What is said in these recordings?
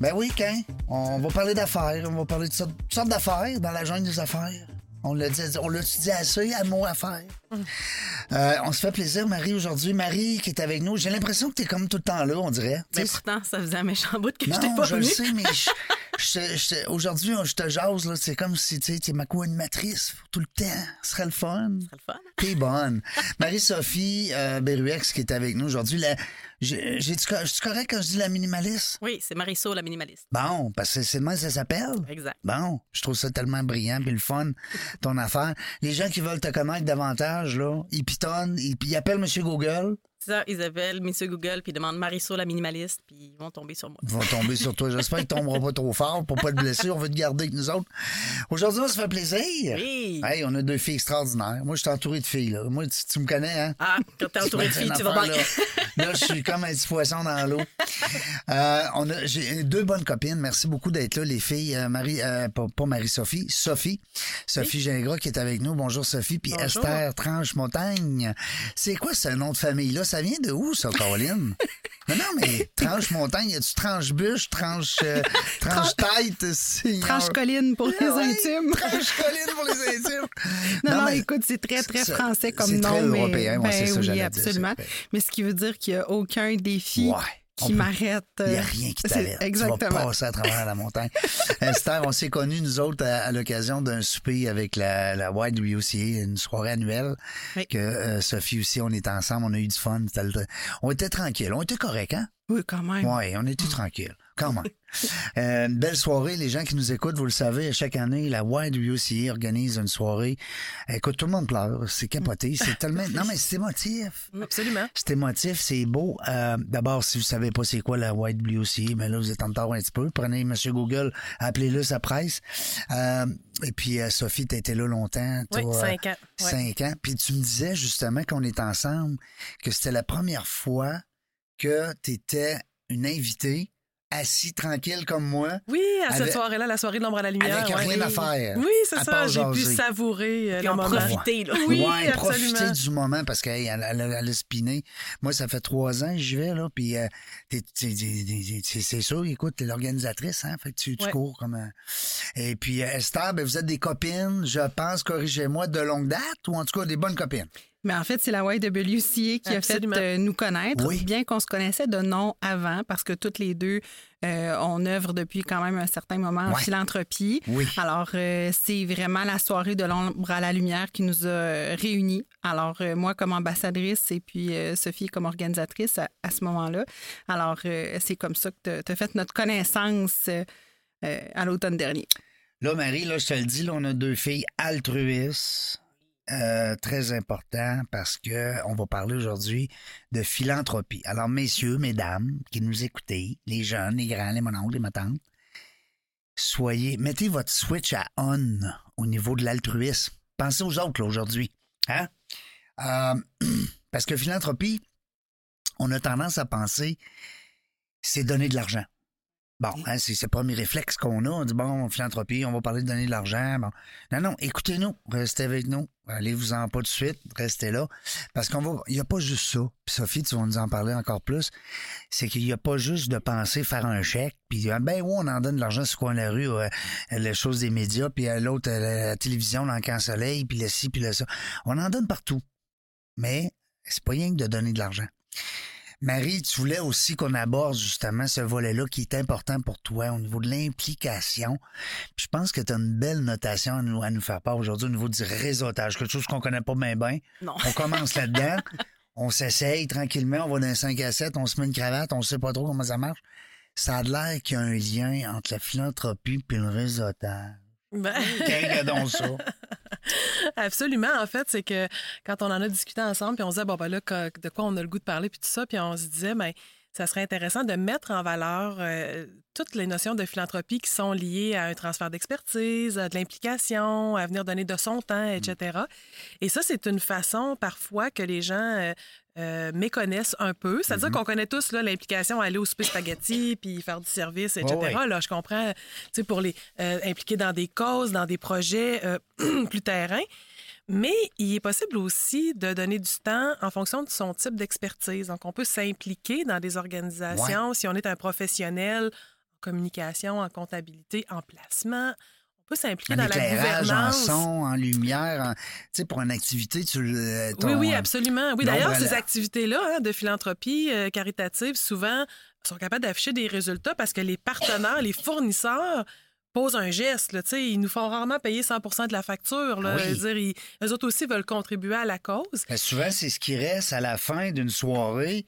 Ben oui, quand? On va parler d'affaires, on va parler de sortes, sortes d'affaires dans la jungle des affaires. On l'a dit, on l'a dit assez à mot affaires. Euh, on se fait plaisir, Marie, aujourd'hui. Marie qui est avec nous. J'ai l'impression que tu es comme tout le temps là, on dirait. Mais sais, pourtant, ça faisait un méchant bout que je non, t'ai pas je le sais, mais je- je- je- aujourd'hui, je te jase, là. C'est comme si tu es ma co-animatrice tout le temps. Ce serait le fun. C'est le fun. T'es bonne. Marie-Sophie euh, Beruex qui est avec nous aujourd'hui. J'ai-tu co- je suis correct quand je dis la minimaliste? Oui, c'est Marisol, la minimaliste. Bon, parce que c'est que ça s'appelle. Exact. Bon, je trouve ça tellement brillant puis le fun, ton affaire. Les gens qui veulent te connaître davantage, là, ils pitonnent, ils, ils appellent Monsieur Google, ça, ils appellent Monsieur Google, puis ils demandent Marisol, la minimaliste, puis ils vont tomber sur moi. ils vont tomber sur toi. J'espère qu'ils tomberont pas trop fort pour pas te blesser. On veut te garder avec nous autres. Aujourd'hui, on se fait plaisir. Oui. Hey, on a deux filles extraordinaires. Moi, je suis entouré de filles, là. Moi, tu, tu me connais, hein? Ah, quand t'es entouré de filles, tu vas bien. Là, Là, je suis comme un petit poisson dans l'eau. Euh, on a, j'ai deux bonnes copines. Merci beaucoup d'être là, les filles. Euh, Marie, euh, pas, pas Marie-Sophie, Sophie. Sophie Gingras qui est avec nous. Bonjour Sophie. Puis. Esther Tranche-Montagne. C'est quoi ce nom de famille-là? Ça vient de où, ça, Caroline? non, non, mais Tranche-Montagne, y a-tu Tranche-Bûche, Tranche, euh, Tranche-Tête? c'est- Tranche-colline pour les Ah oui, intimes. Tranche-colline pour les intimes. Non, non, mais- écoute, c'est très, très c'est- français comme c'est nom. très mais, européen, moi, ben c'est ça oui, dire, absolument. c'est- Mais ce qui veut dire qu'il n'y a aucun défi Ouais. Qui m'arrête. Il n'y a euh, rien qui t'arrête. Tu Exactement. vas passer à travers la montagne. Esther, on s'est connus, nous autres, à, à l'occasion d'un souper avec la, la YWCA, une soirée annuelle, Oui. que euh, Sophie aussi, on était ensemble, on a eu du fun. On était tranquille, on était correct, hein? Oui, quand même. Oui, on était tranquille, quand même. Euh, une belle soirée, les gens qui nous écoutent, vous le savez, chaque année, la YWCA organise une soirée. Écoute, tout le monde pleure, c'est capoté, c'est tellement... Non, mais c'est émotif. Absolument. C'est émotif, c'est beau. Euh, D'abord, si vous savez pas c'est quoi la aussi, mais là, vous êtes en retard un petit peu. Prenez Monsieur Google, appelez-le sa presse. Euh, et puis, Sophie, t'as été là longtemps. Oui, toi, cinq ans. Ouais. Cinq ans. Puis tu me disais justement qu'on est ensemble, que c'était la première fois que tu étais une invitée, assis tranquille comme moi, Oui, à cette Avec- soirée-là, la soirée de l'ombre à la lumière. avec ouais. rien à faire. Oui, c'est ça. J'ai pu savourer euh, Puis le en moment. profiter, là. Oui, ouais, absolument. profiter du moment parce qu'elle elle, elle, elle a spiné. Moi, ça fait trois ans que j'y vais, là, puis euh, t'es- t'es- t'es- t'es- c'est sûr, écoute, t'es l'organisatrice, hein, fait que tu, tu Ouais. cours comme un... Et puis, euh, Esther, ben, vous êtes des copines, je pense, corrigez-moi, de longue date, ou en tout cas des bonnes copines? Mais en fait, c'est la YWCA qui Absolument. a fait euh, nous connaître, Oui. bien qu'on se connaissait de nom avant, parce que toutes les deux, euh, on œuvre depuis quand même un certain moment en Ouais. philanthropie. Oui. Alors, euh, c'est vraiment la soirée de l'ombre à la lumière qui nous a réunis. Alors, euh, moi comme ambassadrice et puis euh, Sophie comme organisatrice à, à ce moment-là. Alors, euh, c'est comme ça que tu as fait notre connaissance à l'automne dernier. Là, Marie, là, je te le dis, là, on a deux filles altruistes. Euh, très important parce que on va parler aujourd'hui de philanthropie. Alors, messieurs, mesdames, qui nous écoutez, les jeunes, les grands, les mononcles, les matantes, soyez, mettez votre switch à on au niveau de l'altruisme. Pensez aux autres, aujourd'hui. Hein? Euh, parce que philanthropie, on a tendance à penser, c'est donner de l'argent. Bon, hein, c'est le premier réflexe qu'on a. On dit, bon, philanthropie, on va parler de donner de l'argent. Bon. Non, non, écoutez-nous, restez avec nous. Allez-vous-en pas tout de suite, restez là. Parce qu'on va. Il n'y a pas juste ça. Puis Sophie, tu vas nous en parler encore plus. C'est qu'il n'y a pas juste de penser faire un chèque, puis ah, ben oui, on en donne de l'argent sur de la rue, euh, les choses des médias, puis à l'autre, euh, la, télévision, dans le camp soleil, puis le ci, puis le ça. On en donne partout. Mais c'est pas rien que de donner de l'argent. Marie, tu voulais aussi qu'on aborde justement ce volet-là qui est important pour toi au niveau de l'implication. Puis Je pense que tu as une belle notation à nous, à nous faire part aujourd'hui au niveau du réseautage, quelque chose qu'on connaît pas bien bien. On commence là-dedans, on s'essaye tranquillement, on va d'un 5 à 7, on se met une cravate, on sait pas trop comment ça marche. Ça a l'air qu'il y a un lien entre la philanthropie et le réseautage. Ben, Regardons ça. Absolument. En fait, c'est que quand on en a discuté ensemble, puis on se disait, bon, ben là, de quoi on a le goût de parler, puis tout ça, puis on se disait, ben, tu ça serait intéressant de mettre en valeur euh, toutes les notions de philanthropie qui sont liées à un transfert d'expertise, à de l'implication, à venir donner de son temps, etc. Et ça, c'est une façon parfois que les gens euh, euh, méconnaissent un peu. C'est-à-dire qu'on connaît tous là, l'implication à aller au souper spaghetti puis faire du service, etc. Là, je comprends, tu sais, pour les euh, impliquer dans des causes, dans des projets euh, plus terrain. Mais il est possible aussi de donner du temps en fonction de son type d'expertise. Donc, on peut s'impliquer dans des organisations si on est un professionnel en communication, en comptabilité, en placement. On peut s'impliquer dans la éclairage, en gouvernance. son, en lumière, en- tu sais, pour une activité, tu le. Oui, ton- oui, absolument. Oui, d'ailleurs, ces activités-là hein, de philanthropie euh, caritative, souvent, sont capables d'afficher des résultats parce que les partenaires, les fournisseurs posent un geste. Là, tu sais, ils nous font rarement payer 100% de la facture. Là. Oui. Veux dire, ils- eux autres aussi veulent contribuer à la cause. Ben, souvent, c'est ce qui reste à la fin d'une soirée.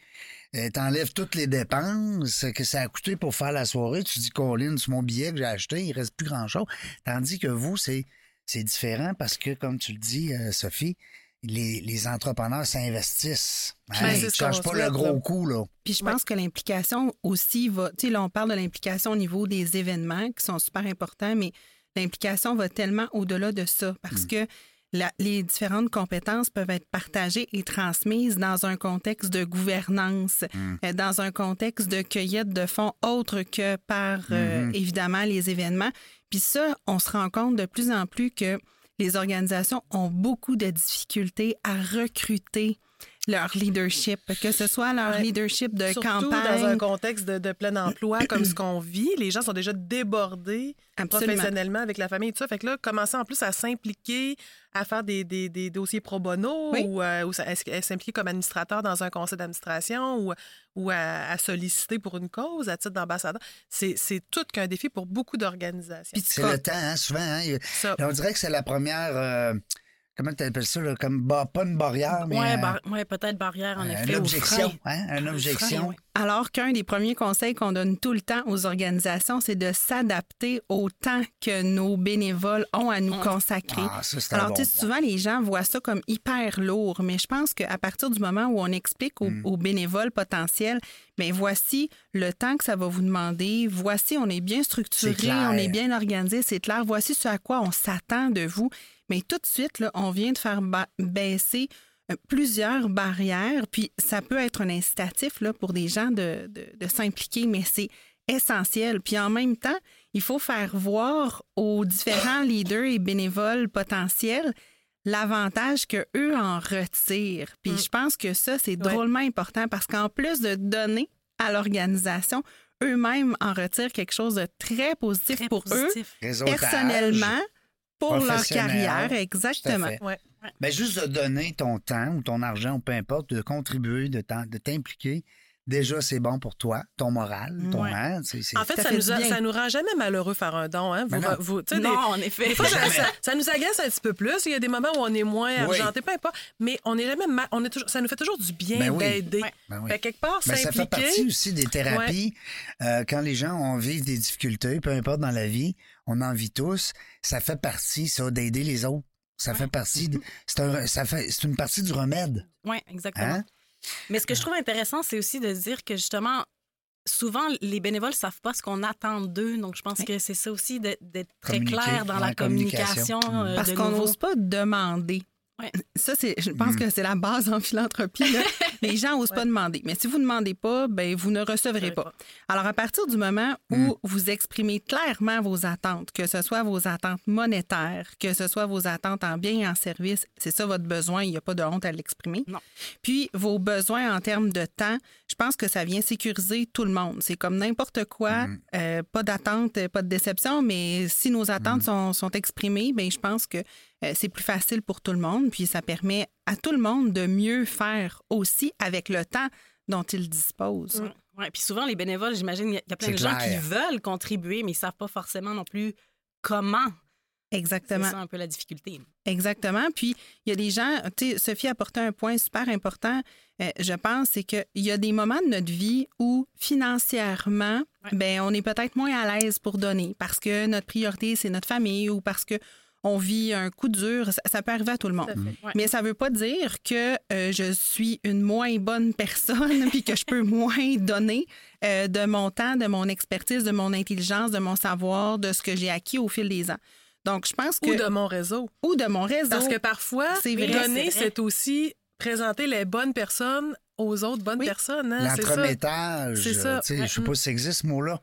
Euh, T'enlèves toutes les dépenses que ça a coûté pour faire la soirée. Tu dis, Colin, c'est mon billet que j'ai acheté, il reste plus grand-chose. Tandis que vous, c'est c'est différent parce que, comme tu le dis, euh, Sophie, les, les entrepreneurs s'investissent. Hein, Ben, ils ne pas le gros là. coup, là. Puis je Ouais. pense que l'implication aussi va. Tu sais, là, on parle de l'implication au niveau des événements qui sont super importants, mais l'implication va tellement au-delà de ça parce que la- les différentes compétences peuvent être partagées et transmises dans un contexte de gouvernance, euh, dans un contexte de cueillette de fonds autre que par, euh, évidemment, les événements. Puis ça, on se rend compte de plus en plus que les organisations ont beaucoup de difficultés à recruter leur leadership, que ce soit leur Ouais. leadership de Surtout campagne. dans un contexte de, de plein emploi comme ce qu'on vit. Les gens sont déjà débordés Absolument. professionnellement avec la famille et tout ça. Fait que là, commencer en plus à s'impliquer, à faire des, des- des dossiers pro bono Oui. ou, euh, ou à, à s'impliquer comme administrateur dans un conseil d'administration ou, ou à, à solliciter pour une cause à titre d'ambassadeur, c'est c'est tout qu'un défi pour beaucoup d'organisations. C'est le temps, hein, souvent. Hein, on dirait que c'est la première. euh, comment tu appelles ça? là, comme ba- pas une barrière, mais. Ouais, euh, bar- ouais, peut-être barrière, en une effet. aux objection. Hein, une objection. ouais. Alors qu'un des premiers conseils qu'on donne tout le temps aux organisations, c'est de s'adapter au temps que nos bénévoles ont à nous consacrer. Ah, ça, Alors, bon tu sais, souvent, les gens voient ça comme hyper lourd, mais je pense qu'à partir du moment où on explique aux, Mm. aux bénévoles potentiels, bien, voici le temps que ça va vous demander, voici, on est bien structuré, on est bien organisé, c'est clair, voici ce à quoi on s'attend de vous. Mais tout de suite, là, on vient de faire ba- baisser euh, plusieurs barrières, puis ça peut être un incitatif là, pour des gens de, de- de s'impliquer, mais c'est essentiel. Puis en même temps, il faut faire voir aux différents leaders et bénévoles potentiels l'avantage que eux en retirent. Puis je pense que ça, c'est Ouais. drôlement important parce qu'en plus de donner à l'organisation, eux-mêmes en retirent quelque chose de très positif Très pour positif. eux, Réseautage, personnellement, pour leur carrière. Exactement. fait. Ouais. Ben, juste de donner ton temps ou ton argent, ou peu importe, de contribuer, de t'impliquer, déjà, c'est bon pour toi, ton moral, ton Ouais. hein, c'est- c'est- En fait, Ça fait nous du a- bien. ça nous rend jamais malheureux faire un don. Hein? Vous, Ben non. vous- tu sais, Non, des- en effet. Des fois, ça, Jamais. ça- ça nous agace un petit peu plus. Il y a des moments où on est moins Oui. argenté, peu importe. Mais on est jamais ma- on est toujours, ça nous fait toujours du bien Ben oui. d'aider. Ben oui. Quelque part, Ben, ça fait partie aussi des thérapies. Euh, quand les gens ont vivent des difficultés, peu importe dans la vie, on en vit tous. Ça fait partie, ça, d'aider les autres. Ça fait partie. de- c'est un- ça fait, c'est une partie du remède. Oui, exactement. Hein? Mais ce que je trouve intéressant, c'est aussi de dire que justement, souvent, les bénévoles ne savent pas ce qu'on attend d'eux. Donc, je pense que c'est ça aussi d'être très Communiquer, clair dans la communication. communication. euh, Parce qu'on n'ose pas demander. Ouais. Ça, c'est, je pense que c'est la base en philanthropie. là. Les gens n'osent pas demander. Mais si vous ne demandez pas, ben, vous ne recevrez pas. pas. Alors, à partir du moment où vous exprimez clairement vos attentes, que ce soit vos attentes monétaires, que ce soit vos attentes en biens et en services, c'est ça votre besoin, il n'y a pas de honte à l'exprimer. Non. Puis, vos besoins en termes de temps, je pense que ça vient sécuriser tout le monde. C'est comme n'importe quoi, euh, pas d'attente, pas de déception, mais si nos attentes sont, sont exprimées, bien, je pense que c'est plus facile pour tout le monde. Puis, ça permet à tout le monde de mieux faire aussi avec le temps dont il dispose. Ouais. Ouais, Puis souvent, les bénévoles, j'imagine, il y a- il y a plein C'est de gens qui veulent contribuer, mais ils ne savent pas forcément non plus comment. C'est Exactement. ça un peu la difficulté. Exactement. Puis, il y a des gens, tu sais, Sophie a apporté un point super important, euh, je pense, c'est qu'il y a des moments de notre vie où financièrement, Ouais. ben, on est peut-être moins à l'aise pour donner parce que notre priorité, c'est notre famille ou parce que on vit un coup dur. Ça, ça peut arriver à tout le monde. Tout. Ouais. Mais ça veut pas dire que euh, je suis une moins bonne personne puis que je peux moins donner euh, de mon temps, de mon expertise, de mon intelligence, de mon savoir, de ce que j'ai acquis au fil des ans. Donc, je pense que... Ou de mon réseau. ou de mon réseau. Parce que parfois, C'est vrai, donner, c'est aussi présenter les bonnes personnes aux autres bonnes Oui. personnes. Hein, c'est ça. C'est. Je sais pas si ça existe ce mot-là.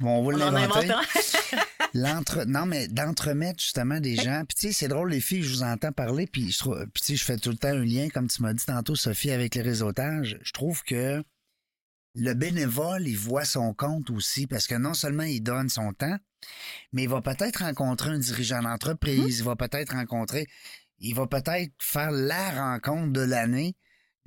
Bon, on va l'inventer. L'entre... Non, mais d'entremettre justement des gens. Puis tu sais, c'est drôle, les filles, je vous entends parler, puis je trouve... Puis tu sais, je fais tout le temps un lien, comme tu m'as dit tantôt, Sophie, avec les réseautages. Je trouve que le bénévole, il voit son compte aussi, parce que non seulement il donne son temps, mais il va peut-être rencontrer un dirigeant d'entreprise, il va peut-être rencontrer... Il va peut-être faire la rencontre de l'année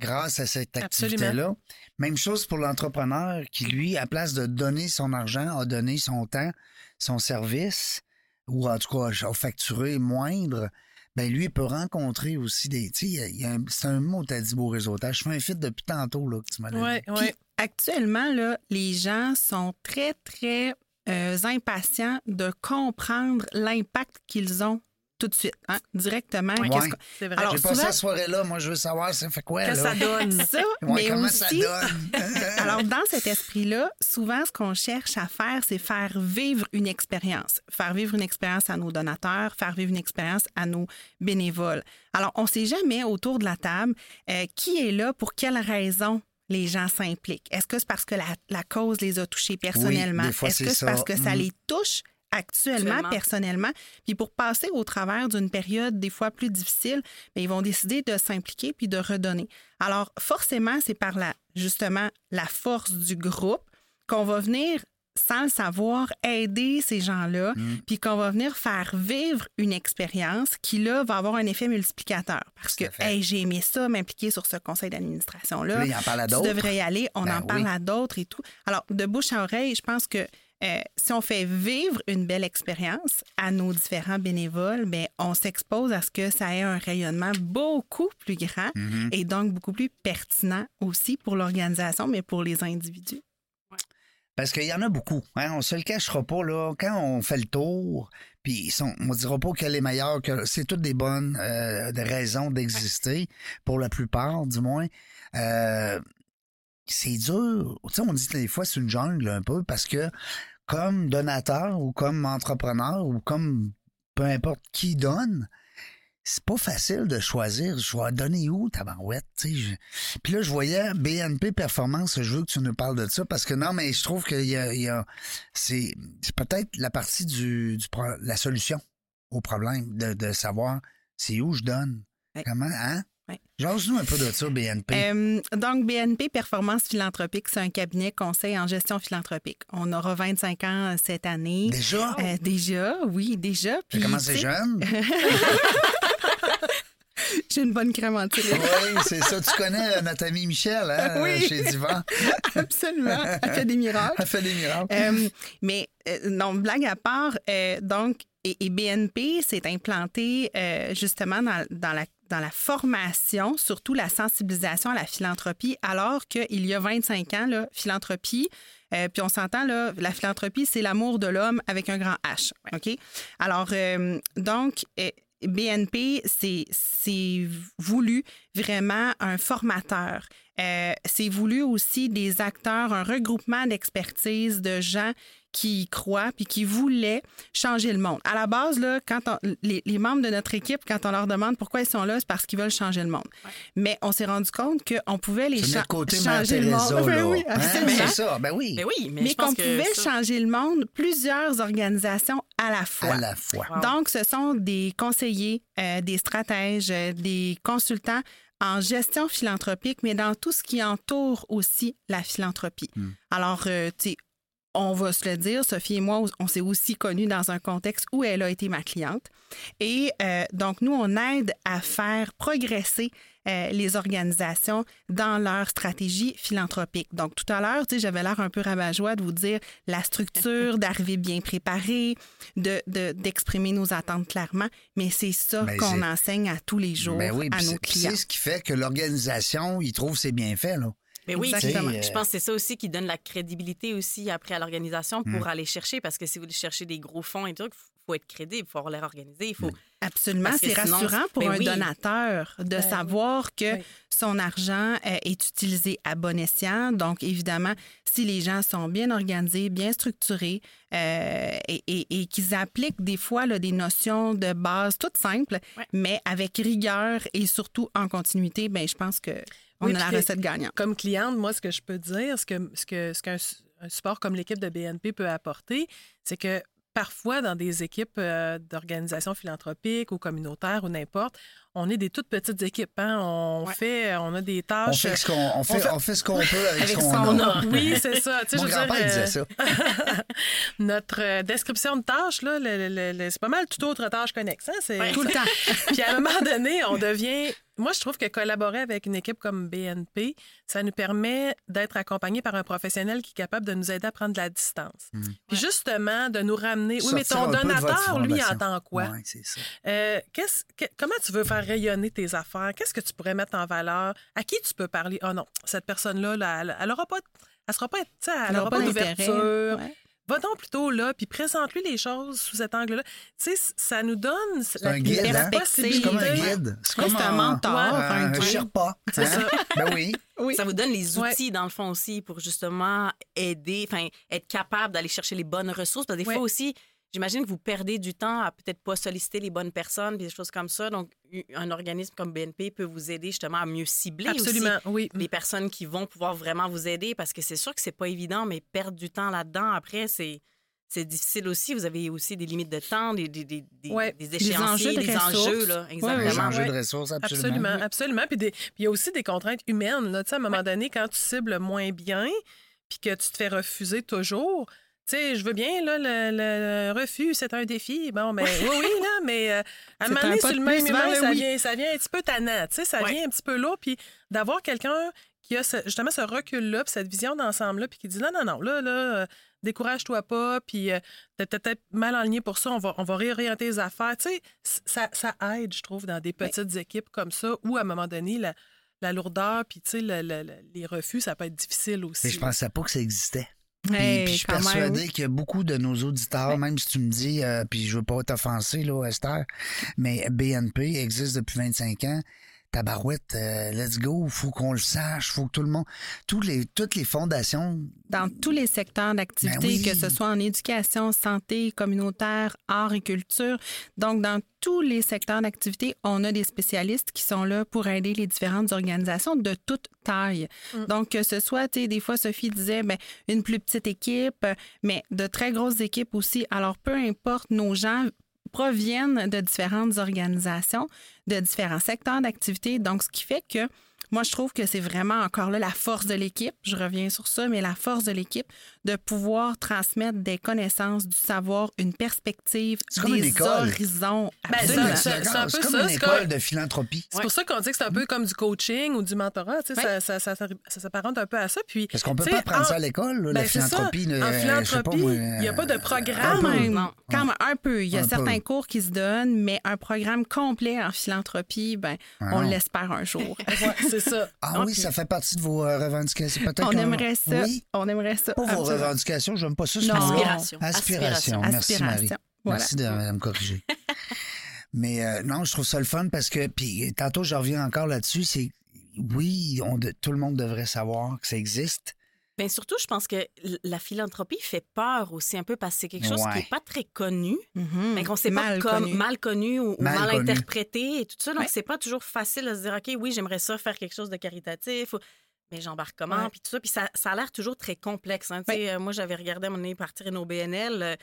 grâce à cette activité-là. Même chose pour l'entrepreneur qui, lui, à place de donner son argent, a donné son temps, son service, ou en tout cas a facturé moindre, ben lui, il peut rencontrer aussi des. Tu sais, c'est un mot, t'as dit beau réseautage. Je fais un fit depuis tantôt, là, que tu m'as dit. Ouais, Puis, ouais. actuellement, là, les gens sont très, très euh, impatients de comprendre l'impact qu'ils ont tout de suite, hein, directement. Ouais. Qu'on- C'est vrai. Alors, J'ai passé souvent- la soirée-là, moi, je veux savoir, ça fait quoi, que là? ça donne. Ça, Ouais, mais comment aussi, ça donne? Alors, dans cet esprit-là, souvent, ce qu'on cherche à faire, c'est faire vivre une expérience. Faire vivre une expérience à nos donateurs, faire vivre une expérience à nos bénévoles. Alors, on ne sait jamais autour de la table euh, qui est là, pour quelle raison les gens s'impliquent. Est-ce que c'est parce que la, la cause les a touchés personnellement? Est-ce que c'est parce que ça Mhm. les touche? Actuellement, Actuellement. personnellement? Puis pour passer au travers d'une période des fois plus difficile, bien, ils vont décider de s'impliquer puis de redonner. Alors, forcément, c'est par la, justement la force du groupe qu'on va venir, sans le savoir, aider ces gens-là, Mm. puis qu'on va venir faire vivre une expérience qui, là, va avoir un effet multiplicateur. Parce que, hey, j'ai aimé ça, m'impliquer sur ce conseil d'administration-là. Là, il en parle à Tu devrais y aller, on Ben en parle oui. à d'autres et tout. Alors, de bouche à oreille, je pense que euh, si on fait vivre une belle expérience à nos différents bénévoles, ben, on s'expose à ce que ça ait un rayonnement beaucoup plus grand Mhm. et donc beaucoup plus pertinent aussi pour l'organisation, mais pour les individus. Parce qu'il y en a beaucoup. Hein? On se le cachera pas, là. Quand on fait le tour, puis ils sont, on dira pas qu'elle est meilleure, que c'est toutes des bonnes euh, des raisons d'exister, pour la plupart, du moins. Euh, c'est dur. Tu sais, on dit des fois c'est une jungle un peu, parce que comme donateur ou comme entrepreneur ou comme peu importe qui donne, c'est pas facile de choisir. Je vais donner où, tabarouette, tu sais. je- Puis là, je voyais BNP Performance, je veux que tu nous parles de ça, parce que non, mais je trouve qu'il y a, il y a- c'est, c'est peut-être la partie du, du pro- la solution au problème, de, de savoir c'est où je donne. Ouais. Comment, hein? Ouais. Jase-nous un peu de ça, BNP. Euh, donc, BNP Performance Philanthropique, c'est un cabinet conseil en gestion philanthropique. On aura 25 ans cette année. Déjà? Euh, déjà, oui, déjà. Puis, commencé tu sais, jeune? J'ai une bonne crème oui, c'est ça. Tu connais euh, notre ami Michel, hein, Oui. chez Divan. Absolument. Elle fait des miracles. Elle fait des miracles. Euh, mais euh, non, blague à part, euh, donc, et, et BNP s'est implanté euh, justement dans, dans la, dans la formation, surtout la sensibilisation à la philanthropie, alors qu'il y a 25 ans, là, philanthropie, euh, puis on s'entend, là, la philanthropie, c'est l'amour de l'homme avec un grand H. OK? Alors, euh, donc, euh, BNP, c'est voulu vraiment un formateur. C'est voulu aussi des acteurs, un regroupement d'expertise de gens qui y croient puis qui voulaient changer le monde. À la base, là, quand on- les, les membres de notre équipe, quand on leur demande pourquoi ils sont là, c'est parce qu'ils veulent changer le monde. Mais on s'est rendu compte qu'on pouvait les C'est cha- côté changer le monde. Ben oui, Hein, absolument. C'est ça, ben oui. Mais oui, mais, Mais qu'on pouvait ça- changer le monde plusieurs organisations à la fois. À la fois. Wow. Donc, ce sont des conseillers, euh, des stratèges, euh, des consultants en gestion philanthropique, mais dans tout ce qui entoure aussi la philanthropie. Hmm. Alors, euh, tu sais, on va se le dire, Sophie et moi, on s'est aussi connus dans un contexte où elle a été ma cliente. Et euh, donc, nous, on aide à faire progresser euh, les organisations dans leur stratégie philanthropique. Donc, tout à l'heure, tu sais, j'avais l'air un peu rabat-joie de vous dire la structure, d'arriver bien préparé, de, de- d'exprimer nos attentes clairement, mais c'est ça Ben, qu'on enseigne à tous les jours Ben oui, à nos clients. c'est ce qui fait que l'organisation, il trouve ses bienfaits, là. Mais oui, Exactement. je pense que c'est ça aussi qui donne la crédibilité aussi après à l'organisation Hmm. pour aller chercher, parce que si vous cherchez des gros fonds et tout, il faut être crédible, il faut avoir l'air organisé, il faut. Absolument, Parce que c'est sinon, rassurant pour ben un oui. donateur de savoir que Oui. son argent euh, est utilisé à bon escient. Donc, évidemment, si les gens sont bien organisés, bien structurés euh, et, et- et qu'ils appliquent des fois là, des notions de base toutes simples, Ouais. mais avec rigueur et surtout en continuité, ben, je pense que on Oui, a la que- recette gagnante. Comme cliente, moi, ce que je peux dire, ce que ce que ce qu'un su- un support comme l'équipe de BNP peut apporter, c'est que parfois, dans des équipes euh, d'organisations philanthropiques ou communautaires ou n'importe, on est des toutes petites équipes. hein. On Ouais. fait, on a des On tâches. fait ce qu'on on fait, fait- on fait ce qu'on peut avec, Avec ce ce qu'on a. a. Oui, c'est ça. Tu sais, Mon je veux dire, grand-père euh, disait ça. Notre euh, description de tâches, là, le- le- le- c'est pas mal toute autre tâche connexe. hein. C'est Tout le temps. Puis à un moment donné, on devient. Moi, je trouve que collaborer avec une équipe comme BNP, ça nous permet d'être accompagnés par un professionnel qui est capable de nous aider à prendre de la distance. Puis justement, de nous ramener. Oui, mais ton donateur, lui, entend quoi? Ouais, c'est ça. Euh, qu'est-ce- que- comment tu veux faire rayonner tes affaires? Qu'est-ce que tu pourrais mettre en valeur? À qui tu peux parler? Oh non, cette personne-là, là, elle, elle aura pas. Elle sera pas, tu sais, elle Elle aura pas d'ouverture. Ouais. Va donc plutôt là, puis présente-lui les choses sous cet angle-là. Tu sais, ça nous donne la, un guide, la hein? C'est comme un guide. C'est comme un mentor, un. Sherpa. Hein? ça. Ben oui. Oui. Ça vous donne les Ouais. outils, dans le fond, aussi, pour justement aider, enfin, être capable d'aller chercher les bonnes ressources. Parce que des Ouais. fois aussi, j'imagine que vous perdez du temps à peut-être pas solliciter les bonnes personnes, puis des choses comme ça. Donc, un organisme comme BNP peut vous aider justement à mieux cibler Absolument, oui. aussi les personnes qui vont pouvoir vraiment vous aider, parce que c'est sûr que c'est pas évident, mais perdre du temps là-dedans, après, c'est... C'est difficile aussi. Vous avez aussi des limites de temps, des, des, des, des- Ouais. des Des échéanciers, enjeux de des ressources. enjeux. Là, exactement. ouais. Changer Ouais. de ressources, absolument. Absolument, absolument. Puis des- puis il y a aussi des contraintes humaines. Là. Tu sais, À un moment donné, quand tu cibles moins bien, puis que tu te fais refuser toujours, tu sais, je veux bien, là, le, le- le refus, c'est un défi. Bon, mais oui, oui, là, mais euh, à un moment donné, sur le même humain, ça oui. vient, ça vient un petit peu tannant. Tu sais, ça Ouais. vient un petit peu lourd. Puis d'avoir quelqu'un qui a ce- justement ce recul-là, puis cette vision d'ensemble-là, puis qui dit non, non, non, là, là, euh, décourage-toi pas, puis euh, t'es peut-être mal aligné pour ça, on va, on va réorienter les affaires. Tu sais, ça, ça aide, je trouve, dans des petites équipes comme ça, où à un moment donné, la, la lourdeur, puis tu sais, le- le- le- les refus, ça peut être difficile aussi. Mais je pensais pas que ça existait. Puis, Hey, puis je suis persuadé que beaucoup de nos auditeurs, même si tu me dis, euh, puis je veux pas t'offenser, là, Esther, mais BNP existe depuis 25 ans. Tabarouette, euh, let's go, faut qu'on le sache, faut que tout le monde, tous les, toutes les fondations, dans tous les secteurs d'activité, Ben oui. que ce soit en éducation, santé, communautaire, art et culture. Donc, dans tous les secteurs d'activité, on a des spécialistes qui sont là pour aider les différentes organisations de toute taille. Donc, que ce soit, tu sais, des fois, Sophie disait, ben, une plus petite équipe, mais de très grosses équipes aussi. Alors, peu importe, nos gens proviennent de différentes organisations, de différents secteurs d'activité. Donc, ce qui fait que moi, je trouve que c'est vraiment encore là la force de l'équipe. Je reviens sur ça, mais la force de l'équipe de pouvoir transmettre des connaissances, du savoir, une perspective, des une école. horizons. Ben, c'est un peu comme ça, une c'est école de philanthropie. C'est pour ça qu'on dit que c'est un peu comme du coaching ou du mentorat. Tu sais, Ouais. ça, ça, ça, ça s'apparente un peu à ça. Puis, Parce qu'on peut pas en- ça à l'école, Ben, la philanthropie. ne- En philanthropie, il n'y a pas de euh, programme. Quand même, Non. quand même, un peu. Il y a Un certains peu. cours qui se donnent, mais un programme complet en philanthropie, ben, Ah on non. l'espère un jour. Ouais, c'est ça. Ah oui, ça fait partie de vos euh, revendications. Peut-être on aimerait ça. Oui, On aimerait ça. pas vos absolument. revendications, j'aime pas ça. ce Non. mot-là. Aspiration. Aspiration. Merci, Marie. Aspiration. Voilà. Merci de me corriger. Mais euh, non, je trouve ça le fun parce que, puis tantôt, je reviens encore là-dessus, c'est oui, on de- tout le monde devrait savoir que ça existe. Bien, surtout, je pense que la philanthropie fait peur aussi un peu parce que c'est quelque chose qui n'est pas très connu, mais qu'on sait Mal pas comme connu. mal connu ou, Mal mal, connu. interprété et tout ça. Donc, Ouais. c'est pas toujours facile de se dire, OK, oui, j'aimerais ça faire quelque chose de caritatif. ou- Mais j'embarque comment? Puis tout ça. Puis ça, ça a l'air toujours très complexe. hein. Tu sais, euh, moi, j'avais regardé à mon donné partir nos BNL. euh,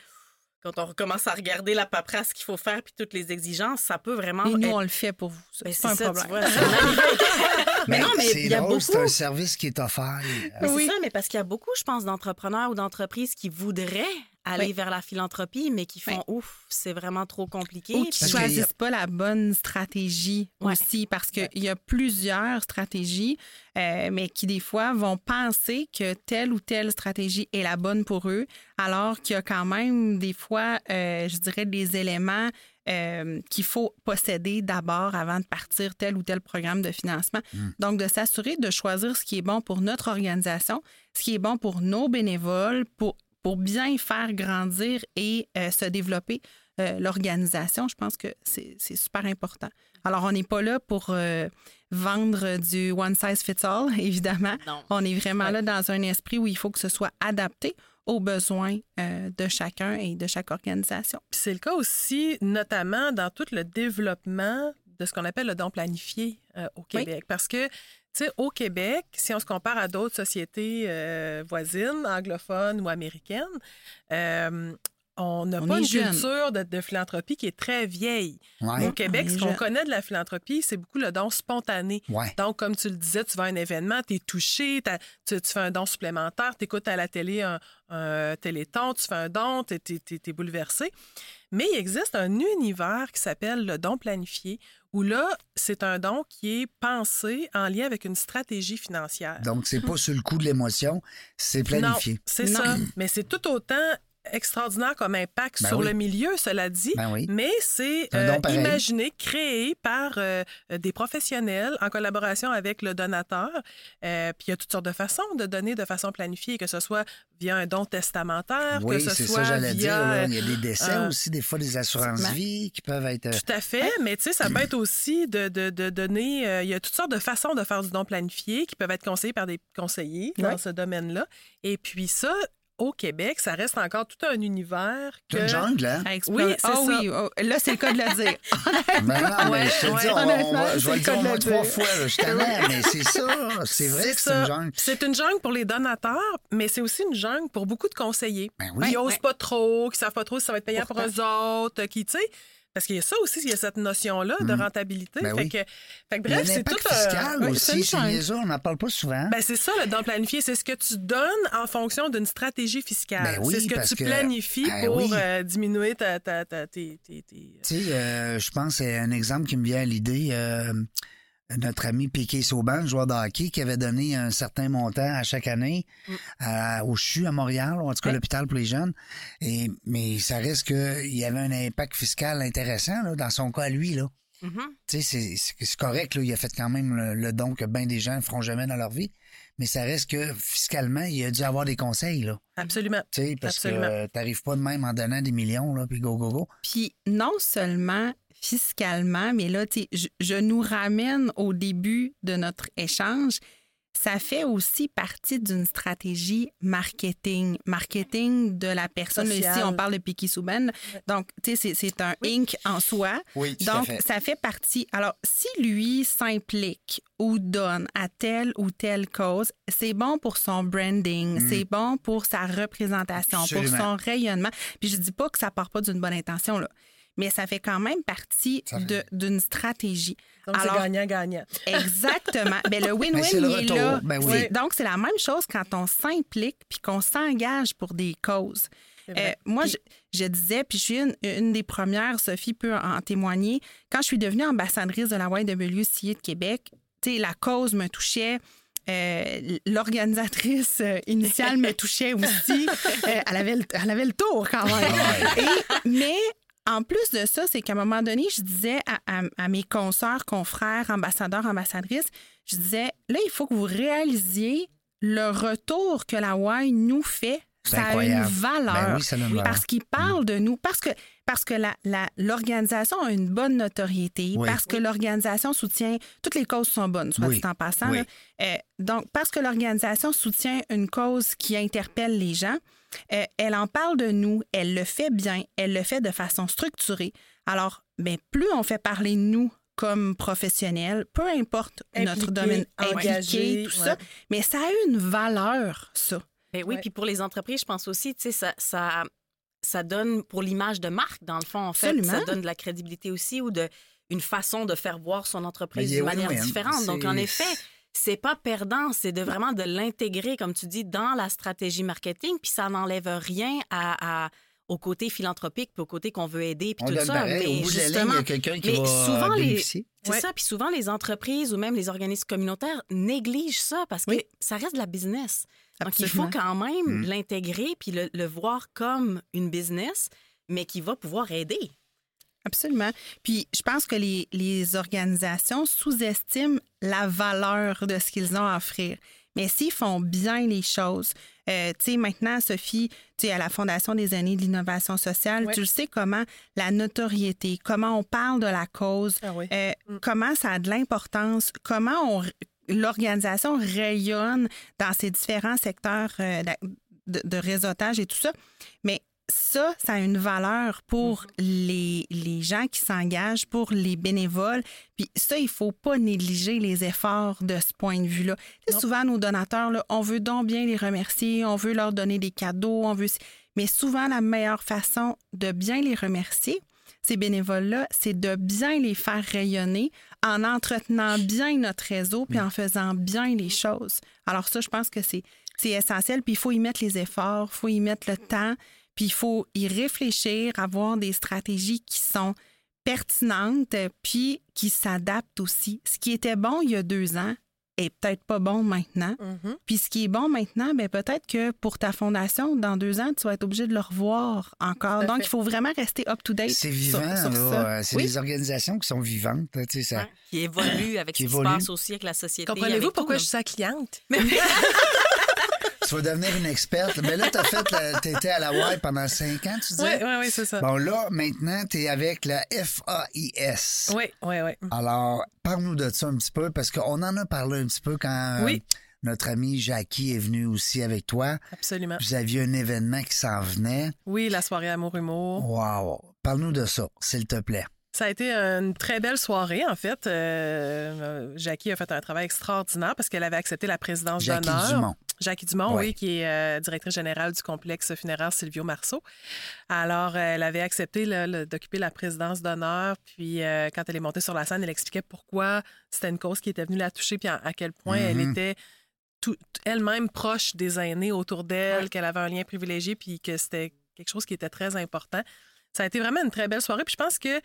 quand on recommence à regarder la paperasse qu'il faut faire puis toutes les exigences, ça peut vraiment Et nous, être- on le fait pour vous. Ben, c'est pas un tu problème. vois, mais non, mais c'est il y a drôle, c'est un beaucoup. service qui est offert. Oui. c'est ça, mais parce qu'il y a beaucoup, je pense, d'entrepreneurs ou d'entreprises qui voudraient aller Oui. vers la philanthropie, mais qui font Oui. ouf, c'est vraiment trop compliqué. Ou qui que choisissent pas la bonne stratégie Ouais. aussi, parce qu'il y a plusieurs stratégies, euh, mais qui des fois vont penser que telle ou telle stratégie est la bonne pour eux, alors qu'il y a quand même des fois, euh, je dirais, des éléments euh, qu'il faut posséder d'abord avant de partir tel ou tel programme de financement. Donc, de s'assurer de choisir ce qui est bon pour notre organisation, ce qui est bon pour nos bénévoles, pour pour bien faire grandir et euh, se développer euh, l'organisation, je pense que c'est c'est super important. Alors, on n'est pas là pour euh, vendre du one size fits all, évidemment. Non. On est vraiment là dans un esprit où il faut que ce soit adapté aux besoins euh, de chacun et de chaque organisation. Puis c'est le cas aussi, notamment dans tout le développement de ce qu'on appelle le don planifié euh, au Québec. Parce que, sais, au Québec, si on se compare à d'autres sociétés euh, voisines, anglophones ou américaines, euh, on n'a pas une jeune. culture de, de philanthropie qui est très vieille. Ouais. Au Québec, ce qu'on jeune. connaît de la philanthropie, c'est beaucoup le don spontané. Ouais. Donc, comme tu le disais, tu vas à un événement, tu es touché, tu fais un don supplémentaire, tu écoutes à la télé un, un téléthon, tu fais un don, tu es, bouleversé. Mais il existe un univers qui s'appelle le don planifié, où là, c'est un don qui est pensé en lien avec une stratégie financière. Donc, c'est pas sur le coup de l'émotion, c'est planifié. Non, c'est ça. Mais c'est tout autant extraordinaire comme impact Ben sur oui. le milieu, cela dit. Ben oui. Mais c'est euh, imaginé, créé par euh, des professionnels en collaboration avec le donateur. Euh, puis il y a toutes sortes de façons de donner de façon planifiée, que ce soit via un don testamentaire, Oui, que ce c'est soit ça, j'allais via... dire. euh, Il y a des décès euh, aussi, des fois, des assurances-vie qui peuvent être. euh, tout à fait, mais tu sais, ça peut être aussi de, de, de donner. euh, il y a toutes sortes de façons de faire du don planifié qui peuvent être conseillés par des conseillers dans ce domaine-là. Et puis ça, au Québec, ça reste encore tout un univers que. C'est une jungle, hein? À explorer. Oui, c'est Ah ça. oui, oh, là, c'est le cas de le dire. Ben non, mais je te Ouais, dis, on, honnêtement, on va- je c'est vais le le dire au moins trois dire. fois. là. Je t'amène, mais c'est ça. C'est vrai que c'est une jungle. C'est une jungle pour les donateurs, mais c'est aussi une jungle pour beaucoup de conseillers Ben oui. qui n'osent pas trop, qui savent pas trop si ça va être payant pour Pourtant. eux autres, qui, tu sais. Parce qu'il y a ça aussi, il y a cette notion-là de Mhm. rentabilité. Ben fait, oui. que, fait bref, c'est tout fiscal aussi, c'est niaiseux, on n'en parle pas souvent. Ben, c'est ça, le don planifié. C'est ce que tu donnes en fonction d'une stratégie fiscale. Ben oui, c'est ce que tu que- planifies Ben pour oui. euh, diminuer ta, ta, ta- tes, tes- Tu sais, euh, je pense c'est un exemple qui me vient à l'idée. Euh, notre ami Piquet Sauban, joueur de hockey, qui avait donné un certain montant à chaque année à- au CHU à Montréal, ou en tout cas Ouais. l'hôpital pour les jeunes. Et, mais ça reste qu'il y avait un impact fiscal intéressant là, dans son cas à lui. Là. Mhm. Sais, c'est- correct, là, il a fait quand même le, le don que bien des gens ne feront jamais dans leur vie. Mais ça reste que fiscalement, il a dû avoir des conseils. Là, Absolument. tu sais, parce Absolument. que tu n'arrives pas de même en donnant des millions, là, puis go, go, go. Puis non seulement fiscalement, mais là, tu sais, je, je nous ramène au début de notre échange. Ça fait aussi partie d'une stratégie marketing, marketing de la personne. Ici, on parle de Picky Souben. Donc, tu sais, c'est- un Inc. en soi. Oui, tout à Donc, fait. ça fait partie. Alors, si lui s'implique ou donne à telle ou telle cause, c'est bon pour son branding, c'est bon pour sa représentation, pour Mm. Son rayonnement. Puis je dis pas que ça part pas d'une bonne intention, là. Mais ça fait quand même partie d'une stratégie. Donc, c'est gagnant-gagnant. Exactement. ben, le win-win, Mais c'est le il est retour. là. Ben oui. C'est- Donc, c'est la même chose quand on s'implique puis qu'on s'engage pour des causes. Euh, moi, je, je disais, puis je suis une, une des premières, Sophie peut en témoigner, quand je suis devenue ambassadrice de la YWCA de Québec, tu sais, la cause me touchait. euh, L'organisatrice euh, initiale me touchait aussi. Euh, elle, avait le, elle avait le tour quand même. Et- mais en plus de ça, c'est qu'à un moment donné, je disais à, à- à mes consoeurs, confrères, ambassadeurs, ambassadrices, je disais, là, il faut que vous réalisiez le retour que la Y nous fait. Ça a une incroyable. valeur. Ben oui, ça a une valeur. Parce qu'ils parlent de nous, parce que, parce que la- la- l'organisation a une bonne notoriété, parce que l'organisation soutient, toutes les causes sont bonnes, soit dit en passant. Là. Euh, donc, parce que l'organisation soutient une cause qui interpelle les gens, euh, elle en parle de nous, elle le fait bien, elle le fait de façon structurée. Alors, ben, plus on fait parler de nous comme professionnels, peu importe notre domaine impliqué, engagés, tout ça, mais ça a une valeur, ça. Ben oui, puis pour les entreprises, je pense aussi, tu sais, ça, ça, ça donne pour l'image de marque, dans le fond, en fait, Absolument. ça donne de la crédibilité aussi ou de une façon de faire voir son entreprise Ben, d'une manière win-win. différente. Donc, en effet, c'est pas perdant, c'est de vraiment de l'intégrer, comme tu dis, dans la stratégie marketing, puis ça n'enlève rien à, à- au côté philanthropique, puis au côté qu'on veut aider, puis On tout ça. pareil. Au mais bout de la ligne, il y justement, a quelqu'un qui mais va souvent, les- bénéficier. c'est Ouais. ça. Puis souvent, les entreprises ou même les organismes communautaires négligent ça parce que Oui. ça reste de la business. Donc, il faut quand même Mm. l'intégrer puis le, le voir comme une business, mais qui va pouvoir aider. Absolument. Puis je pense que les, les organisations sous-estiment la valeur de ce qu'ils ont à offrir. Mais s'ils font bien les choses, euh, tu sais, maintenant, Sophie, tu es à la Fondation des années de l'innovation sociale, Oui. tu le sais comment la notoriété, comment on parle de la cause, Ah oui. euh, Mm. comment ça a de l'importance, comment on, l'organisation rayonne dans ces différents secteurs euh, de, de réseautage et tout ça. Mais ça, ça a une valeur pour les, les gens qui s'engagent, pour les bénévoles. Puis ça, il faut pas négliger les efforts de ce point de vue-là. Souvent, nos donateurs, là, on veut donc bien les remercier, on veut leur donner des cadeaux, on veut... Mais souvent, la meilleure façon de bien les remercier, ces bénévoles-là, c'est de bien les faire rayonner en entretenant bien notre réseau puis en faisant bien les choses. Alors ça, je pense que c'est c'est essentiel. Puis il faut y mettre les efforts, il faut y mettre le temps, puis il faut y réfléchir, avoir des stratégies qui sont pertinentes, puis qui s'adaptent aussi. Ce qui était bon il y a deux ans est peut-être pas bon maintenant. Mhm. Puis ce qui est bon maintenant, ben peut-être que pour ta fondation, dans deux ans, tu vas être obligé de le revoir encore. Donc, il faut vraiment rester up-to-date. C'est vivant, sur là. Euh, C'est Oui. des organisations qui sont vivantes. là, tu sais, ça... Qui évolue avec Qui ce qui se passe aussi avec la société. Comprenez-vous pourquoi tout, je suis sa cliente? Tu vas devenir une experte. Mais là, tu as fait, t'as été à la Y pendant cinq ans, tu Oui, disais? oui, oui, c'est ça. Bon, là, maintenant, tu es avec la FAIS. Oui, oui, oui. Alors, parle-nous de ça un petit peu, parce qu'on en a parlé un petit peu quand euh, Oui. notre amie Jackie est venue aussi avec toi. Absolument. Vous aviez un événement qui s'en venait. Oui, la soirée Amour-Humour. Wow! Parle-nous de ça, s'il te plaît. Ça a été une très belle soirée, en fait. Euh, Jackie a fait un travail extraordinaire parce qu'elle avait accepté la présidence Jackie d'honneur. Jackie Dumont, Ouais. oui, qui est euh, directrice générale du complexe funéraire Silvio Marceau. Alors, euh, elle avait accepté d'occuper la présidence d'honneur. Puis, euh, quand elle est montée sur la scène, elle expliquait pourquoi c'était une cause qui était venue la toucher, puis à, à quel point elle Mhm. était tout- elle-même proche des aînés autour d'elle, qu'elle avait un lien privilégié, puis que c'était quelque chose qui était très important. Ça a été vraiment une très belle soirée. Puis je pense que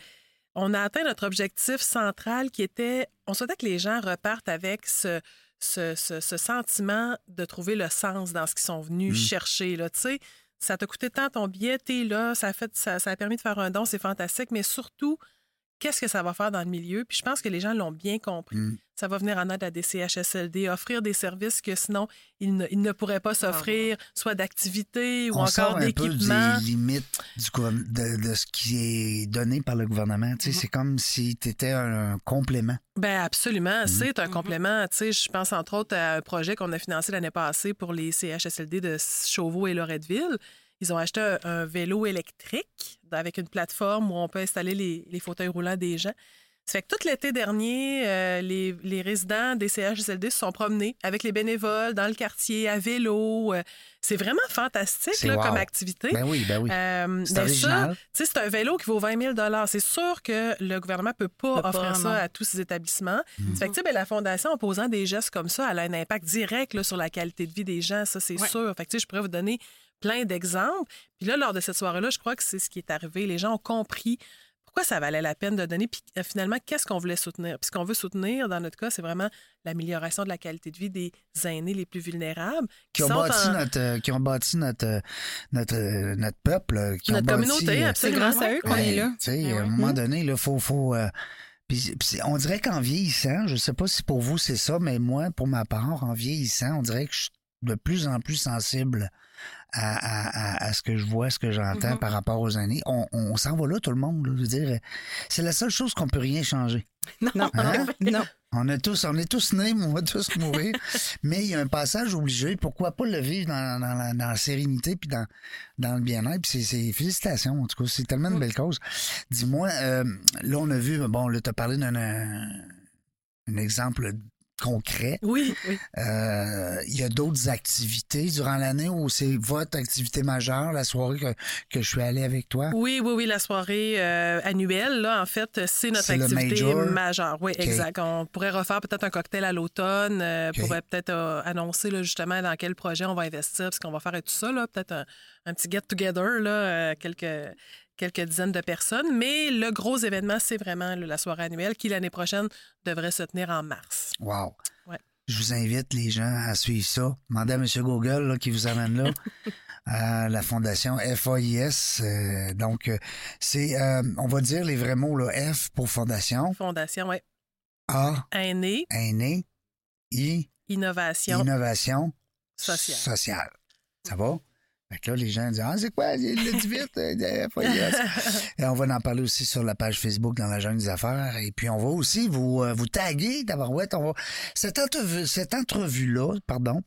on a atteint notre objectif central qui était, on souhaitait que les gens repartent avec ce, ce, ce- ce sentiment de trouver le sens dans ce qu'ils sont venus Mm. chercher. Là. Tu sais, ça t'a coûté tant ton billet, t'es là, ça a, fait, ça, ça a permis de faire un don, c'est fantastique, mais surtout, qu'est-ce que ça va faire dans le milieu? Puis je pense que les gens l'ont bien compris. Mm. Ça va venir en aide à des CHSLD, offrir des services que sinon, ils ne, ils ne pourraient pas s'offrir, soit d'activités ou On encore un peu d'équipements. des limites du de, de ce qui est donné par le gouvernement. Tu sais, Mhm. C'est comme si tu étais un complément. Ben absolument, c'est un complément. Tu sais, je pense entre autres à un projet qu'on a financé l'année passée pour les CHSLD de Chauveau et Loretteville. Ils ont acheté un, un vélo électrique avec une plateforme où on peut installer les, les fauteuils roulants des gens. Ça fait que tout l'été dernier, euh, les, les résidents des CHSLD se sont promenés avec les bénévoles dans le quartier à vélo. Euh, c'est vraiment fantastique C'est là, wow. comme activité. Ben oui, ben oui. Euh, C'est original. ça, tu sais, c'est un vélo qui vaut 20 000 C'est sûr que le gouvernement peut pas Peut pas, offrir ça non. à tous ces établissements. Mm. Ça fait que, tu sais, ben, la Fondation, en posant des gestes comme ça, elle a un impact direct là, sur la qualité de vie des gens, ça, c'est Ouais. sûr. Fait que, tu sais, je pourrais vous donner plein d'exemples. Puis là, lors de cette soirée-là, je crois que c'est ce qui est arrivé. Les gens ont compris pourquoi ça valait la peine de donner, puis euh, finalement, qu'est-ce qu'on voulait soutenir? Puis ce qu'on veut soutenir, dans notre cas, c'est vraiment l'amélioration de la qualité de vie des aînés les plus vulnérables. Qui ont, sont bâti en- notre, euh, qui ont bâti notre, euh, notre, notre peuple. Qui Notre ont bâti, communauté, C'est absolument. grâce à eux qu'on Ouais, est là. Tu sais, Ben à un moment donné, il faut. faut euh, puis- on dirait qu'en vieillissant, je sais pas si pour vous c'est ça, mais moi, pour ma part, en vieillissant, on dirait que je suis de plus en plus sensible à, à- à- à ce que je vois, ce que j'entends Mhm. par rapport aux années. On, on s'en va là, tout le monde. là. je veux dire, c'est la seule chose qu'on peut rien changer. Non, Hein? non. On, a tous, on est tous nés, mais on va tous mourir. mais il y a un passage obligé. Pourquoi pas le vivre dans, dans la, dans la sérénité puis dans, dans le bien-être? Puis c'est, félicitations, en tout cas. C'est tellement une belle cause. Dis-moi, euh, là, on a vu, bon, là, tu as parlé d'un un, un exemple concret. Oui, oui. Euh, Il y a d'autres activités durant l'année où c'est votre activité majeure, la soirée que, que je suis allé avec toi? Oui, oui, oui, la soirée euh, annuelle, là, en fait, c'est notre activité majeure. Oui, exact. On pourrait refaire peut-être un cocktail à l'automne, euh, OK. pourrait peut-être euh, annoncer là, justement dans quel projet on va investir, ce qu'on va faire et tout ça, là, peut-être un, un petit get-together, là, quelques, quelques dizaines de personnes. Mais le gros événement, c'est vraiment la soirée annuelle qui, l'année prochaine, devrait se tenir en mars. Wow. Ouais. Je vous invite les gens à suivre ça. Demandez à M. Google là, qui vous amène là. à la fondation FAIS. euh, donc, euh, c'est, euh, on va dire les vrais mots, là, F pour fondation, Fondation, oui. A, Aîné, aîné, I, innovation Innovation sociale. sociale. Ça va? Fait que là, les gens disent Ah, c'est quoi? Il l'a dit vite. euh. Et on va en parler aussi sur la page Facebook dans la jungle des affaires. Et puis, on va aussi vous, euh, vous taguer d'abord. Ouais, on va... Cette entrevue, cette entrevue-là, pardon,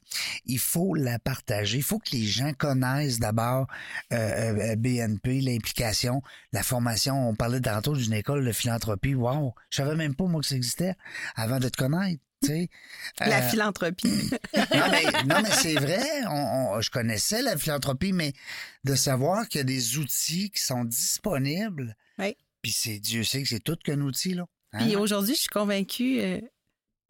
il faut la partager. Il faut que les gens connaissent d'abord euh, euh, BNP, l'implication, la formation. On parlait tantôt d'une école de philanthropie. Wow! Je savais même pas, moi, que ça existait avant de te connaître. La Euh, philanthropie. non, mais, non, mais c'est vrai. On- on- je connaissais la philanthropie, mais de savoir qu'il y a des outils qui sont disponibles. Oui. Puis c'est Dieu sait que c'est tout qu'un outil, là. Hein? Puis aujourd'hui, je suis convaincue euh,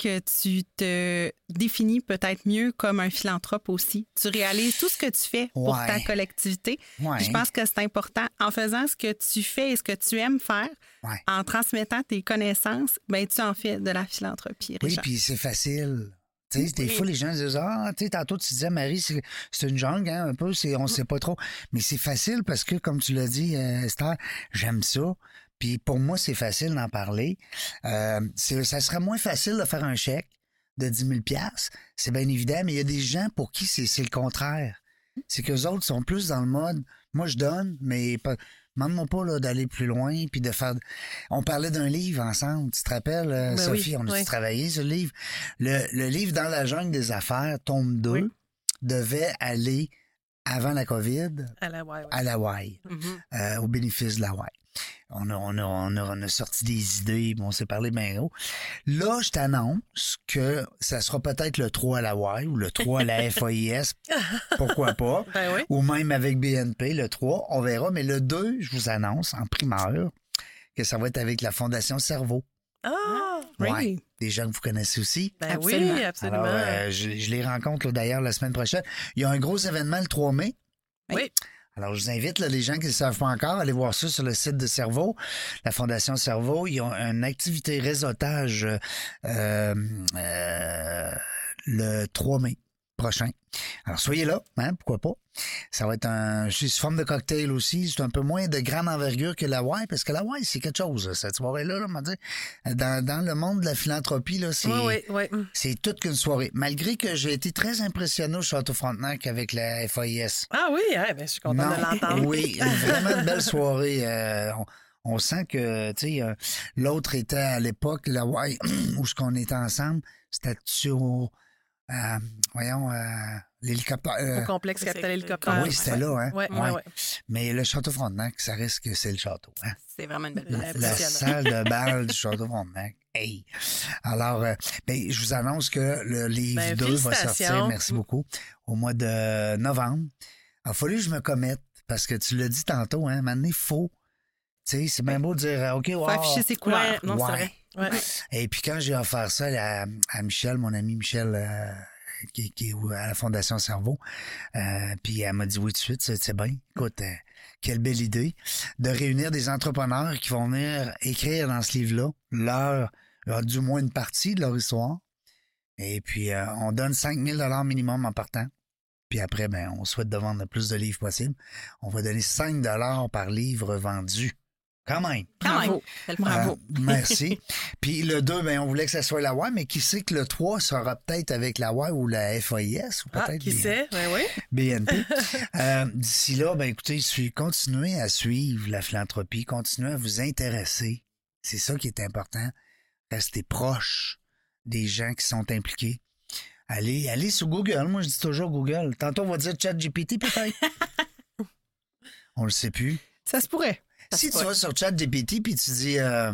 que tu te définis peut-être mieux comme un philanthrope aussi. Tu réalises tout ce que tu fais pour Ouais. ta collectivité. Ouais. Je pense que c'est important. En faisant ce que tu fais et ce que tu aimes faire, Ouais. en transmettant tes connaissances, ben tu en fais de la philanthropie, Oui, Richard. puis c'est facile. Tu sais, des fois, les gens disent Ah, tu sais, tantôt, tu disais, Marie, c'est une jungle, hein, un peu, on sait pas trop. Mais c'est facile parce que, comme tu l'as dit, euh, Esther, j'aime ça. Puis pour moi, c'est facile d'en parler. Euh, ça serait moins facile de faire un chèque de 10 000 C'est bien évident, mais il y a des gens pour qui c'est le contraire. C'est qu'eux autres sont plus dans le mode moi, je donne, mais pas. Demande-moi pas d'aller plus loin puis de faire. On parlait d'un livre ensemble, tu te rappelles, euh, Ben Sophie, oui, on a oui. travaillé ce livre. Le, le livre Dans la jungle des affaires, tome 2, Oui. devait aller avant la COVID À ouais, l'Hawaï, Mhm. euh, au bénéfice de l'Hawaï. On a, on, a, on, a, on a sorti des idées, on s'est parlé bien gros. Là, je t'annonce que ça sera peut-être le 3 à l'Hawaï ou le 3 à la FAIS, pourquoi pas, Ben oui. ou même avec BNP, le 3, on verra. Mais le 2, je vous annonce en primeur que ça va être avec la Fondation Cerveau. Ah! Oui. Ouais. Des gens que vous connaissez aussi. Ben Absolument. oui, absolument. Alors, euh, je, je les rencontre d'ailleurs la semaine prochaine. Il y a un gros événement le 3 mai. oui. Alors, je vous invite, les gens qui ne savent pas encore, à aller voir ça sur le site de Cerveau, la Fondation Cerveau. Ils ont une activité réseautage euh, euh, le 3 mai prochain. Alors, soyez là, hein, pourquoi pas. Ça va être un, sous forme de cocktail aussi. C'est un peu moins de grande envergure que la Hawaii, parce que la Hawaii, c'est quelque chose, cette soirée-là, là, on. Dans, dans le monde de la philanthropie, là, c'est... Oui, oui, oui. C'est toute qu'une soirée. Malgré que j'ai été très impressionné au Château Frontenac avec la FAIS. Ah oui, hein, ben, je suis contente de l'entendre. Oui, vraiment une belle soirée. Euh, on, on sent que, tu sais, euh, l'autre était à l'époque, la Hawaii, où ce qu'on était ensemble, c'était sur, euh, voyons, euh, l'hélicoptère. euh, Au complexe capital ah hélicoptère. oui, c'était là, hein? Ouais, ouais, Ouais. Mais le Château Frontenac, ça reste que c'est le château, hein? C'est vraiment une belle La- place. La Impressionnant. salle de bal du Château Frontenac. Hey! Alors, euh, ben, je vous annonce que le livre Ben, 2 va sortir, merci beaucoup, au mois de novembre. Il a fallu que je me commette, parce que tu l'as dit tantôt, hein, maintenant, il faut. Tu sais, c'est bien beau de dire, euh, OK, wow. Faut afficher ses couleurs. Ouais, non, Ouais. Et puis quand j'ai offert ça à, Michel, mon ami Michel, euh, qui, est à la Fondation Cerveau, euh, puis elle m'a dit oui tout de suite, c'est bien. Écoute, euh, quelle belle idée de réunir des entrepreneurs qui vont venir écrire dans ce livre-là leur, leur- du moins une partie de leur histoire. Et puis on donne 5000 dollars minimum en partant. Puis après, ben, on souhaite de vendre le plus de livres possible. On va donner 5 dollars par livre vendu. Quand même. Quand même. Bravo. Euh, merci. Puis le 2, ben, on voulait que ça soit la WAI, mais qui sait que le 3 sera peut-être avec la WAI ou la FAIS ou Ah, peut-être qui B- sait? Ben oui. BNP. Euh, D'ici là, ben, écoutez, suis- continuez à suivre la philanthropie, continuez à vous intéresser. C'est ça qui est important. Restez proche des gens qui sont impliqués. Allez, allez sur Google. Moi, je dis toujours Google. Tantôt, on va dire ChatGPT, peut-être. on le sait plus. Ça se pourrait. Si tu vas sur ChatGPT puis tu dis euh,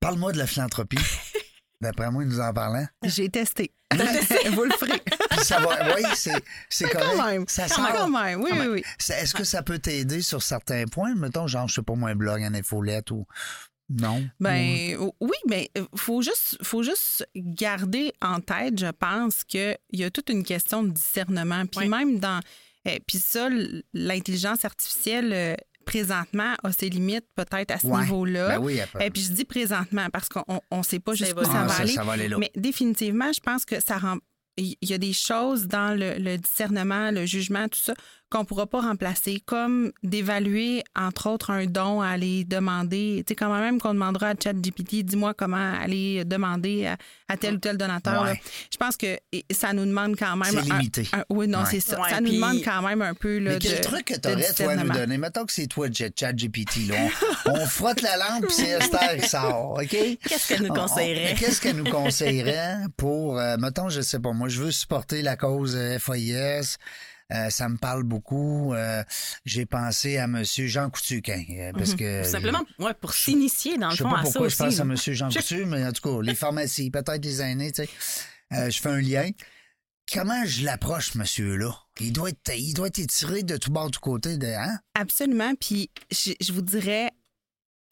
Parle-moi de la philanthropie. D'après moi, il nous en parlant. J'ai testé. Vous le ferez. Ça va. Oui, c'est, correct. Quand même. Ça Quand sort. même. Oui, Quand oui, oui. Est-ce que ça peut t'aider sur certains points? Mettons, genre, je sais pas moi, un blog, un infolette ou. Non? Ben oui, mais euh, faut juste faut juste garder en tête, je pense qu'il y a toute une question de discernement. Puis même dans euh, puis ça, l'intelligence artificielle euh, présentement a ses limites peut-être à ce Ouais. niveau-là. Ben oui, après. Et puis je dis présentement parce qu'on ne sait pas jusqu'où ça Ah, va ça, aller. ça va aller. Mais définitivement, je pense que ça rend. Il y a des choses dans le, le discernement, le jugement, tout ça, qu'on pourra pas remplacer, comme d'évaluer, entre autres, un don à aller demander. Tu sais, quand même qu'on demandera à ChatGPT, dis-moi comment aller demander à, à tel ou tel donateur. Ouais. Je pense que ça nous demande quand même... C'est limité. un- oui, non, Ouais. c'est ça. Ouais, ça nous puis- demande quand même un peu là, Mais quel de, truc que t'aurais, toi, à nous donner? Mettons que c'est toi, ChatGPT. là. On, on frotte la lampe, puis c'est Esther qui sort, OK? Qu'est-ce qu'elle nous On- on- conseillerait? Qu'est-ce qu'elle nous conseillerait pour, euh, mettons, je sais pas, moi, je veux supporter la cause euh, FAIS. Euh, ça me parle beaucoup. euh, J'ai pensé à Monsieur Jean Coutuquin, euh, parce que... Mhm. Tout simplement, ouais, pour s'initier, dans le Je sais fond, pas à ça pourquoi je pense à. Monsieur Jean Coutu, mais en tout cas, les pharmacies, peut-être les aînés, tu sais. Euh, je fais un lien. Comment je l'approche, monsieur-là? Il doit être, il doit être étiré de tout bord, de tout côté, de, hein? Absolument. Puis je, je vous dirais,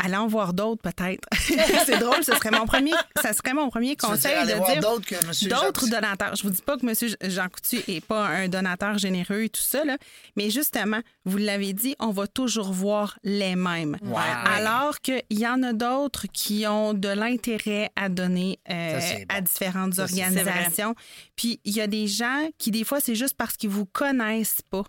allez en voir d'autres peut-être. c'est drôle, ce serait mon premier, ça serait mon premier conseil aller de voir dire d'autres que monsieur donateurs. Je vous dis pas que M. Jean Coutu est pas un donateur généreux et tout ça, là, mais justement, vous l'avez dit, on va toujours voir les mêmes. Wow. Alors qu'il y en a d'autres qui ont de l'intérêt à donner euh, Ça, c'est bon. à différentes Ça, organisations. Puis il y a des gens qui, des fois, c'est juste parce qu'ils vous connaissent pas.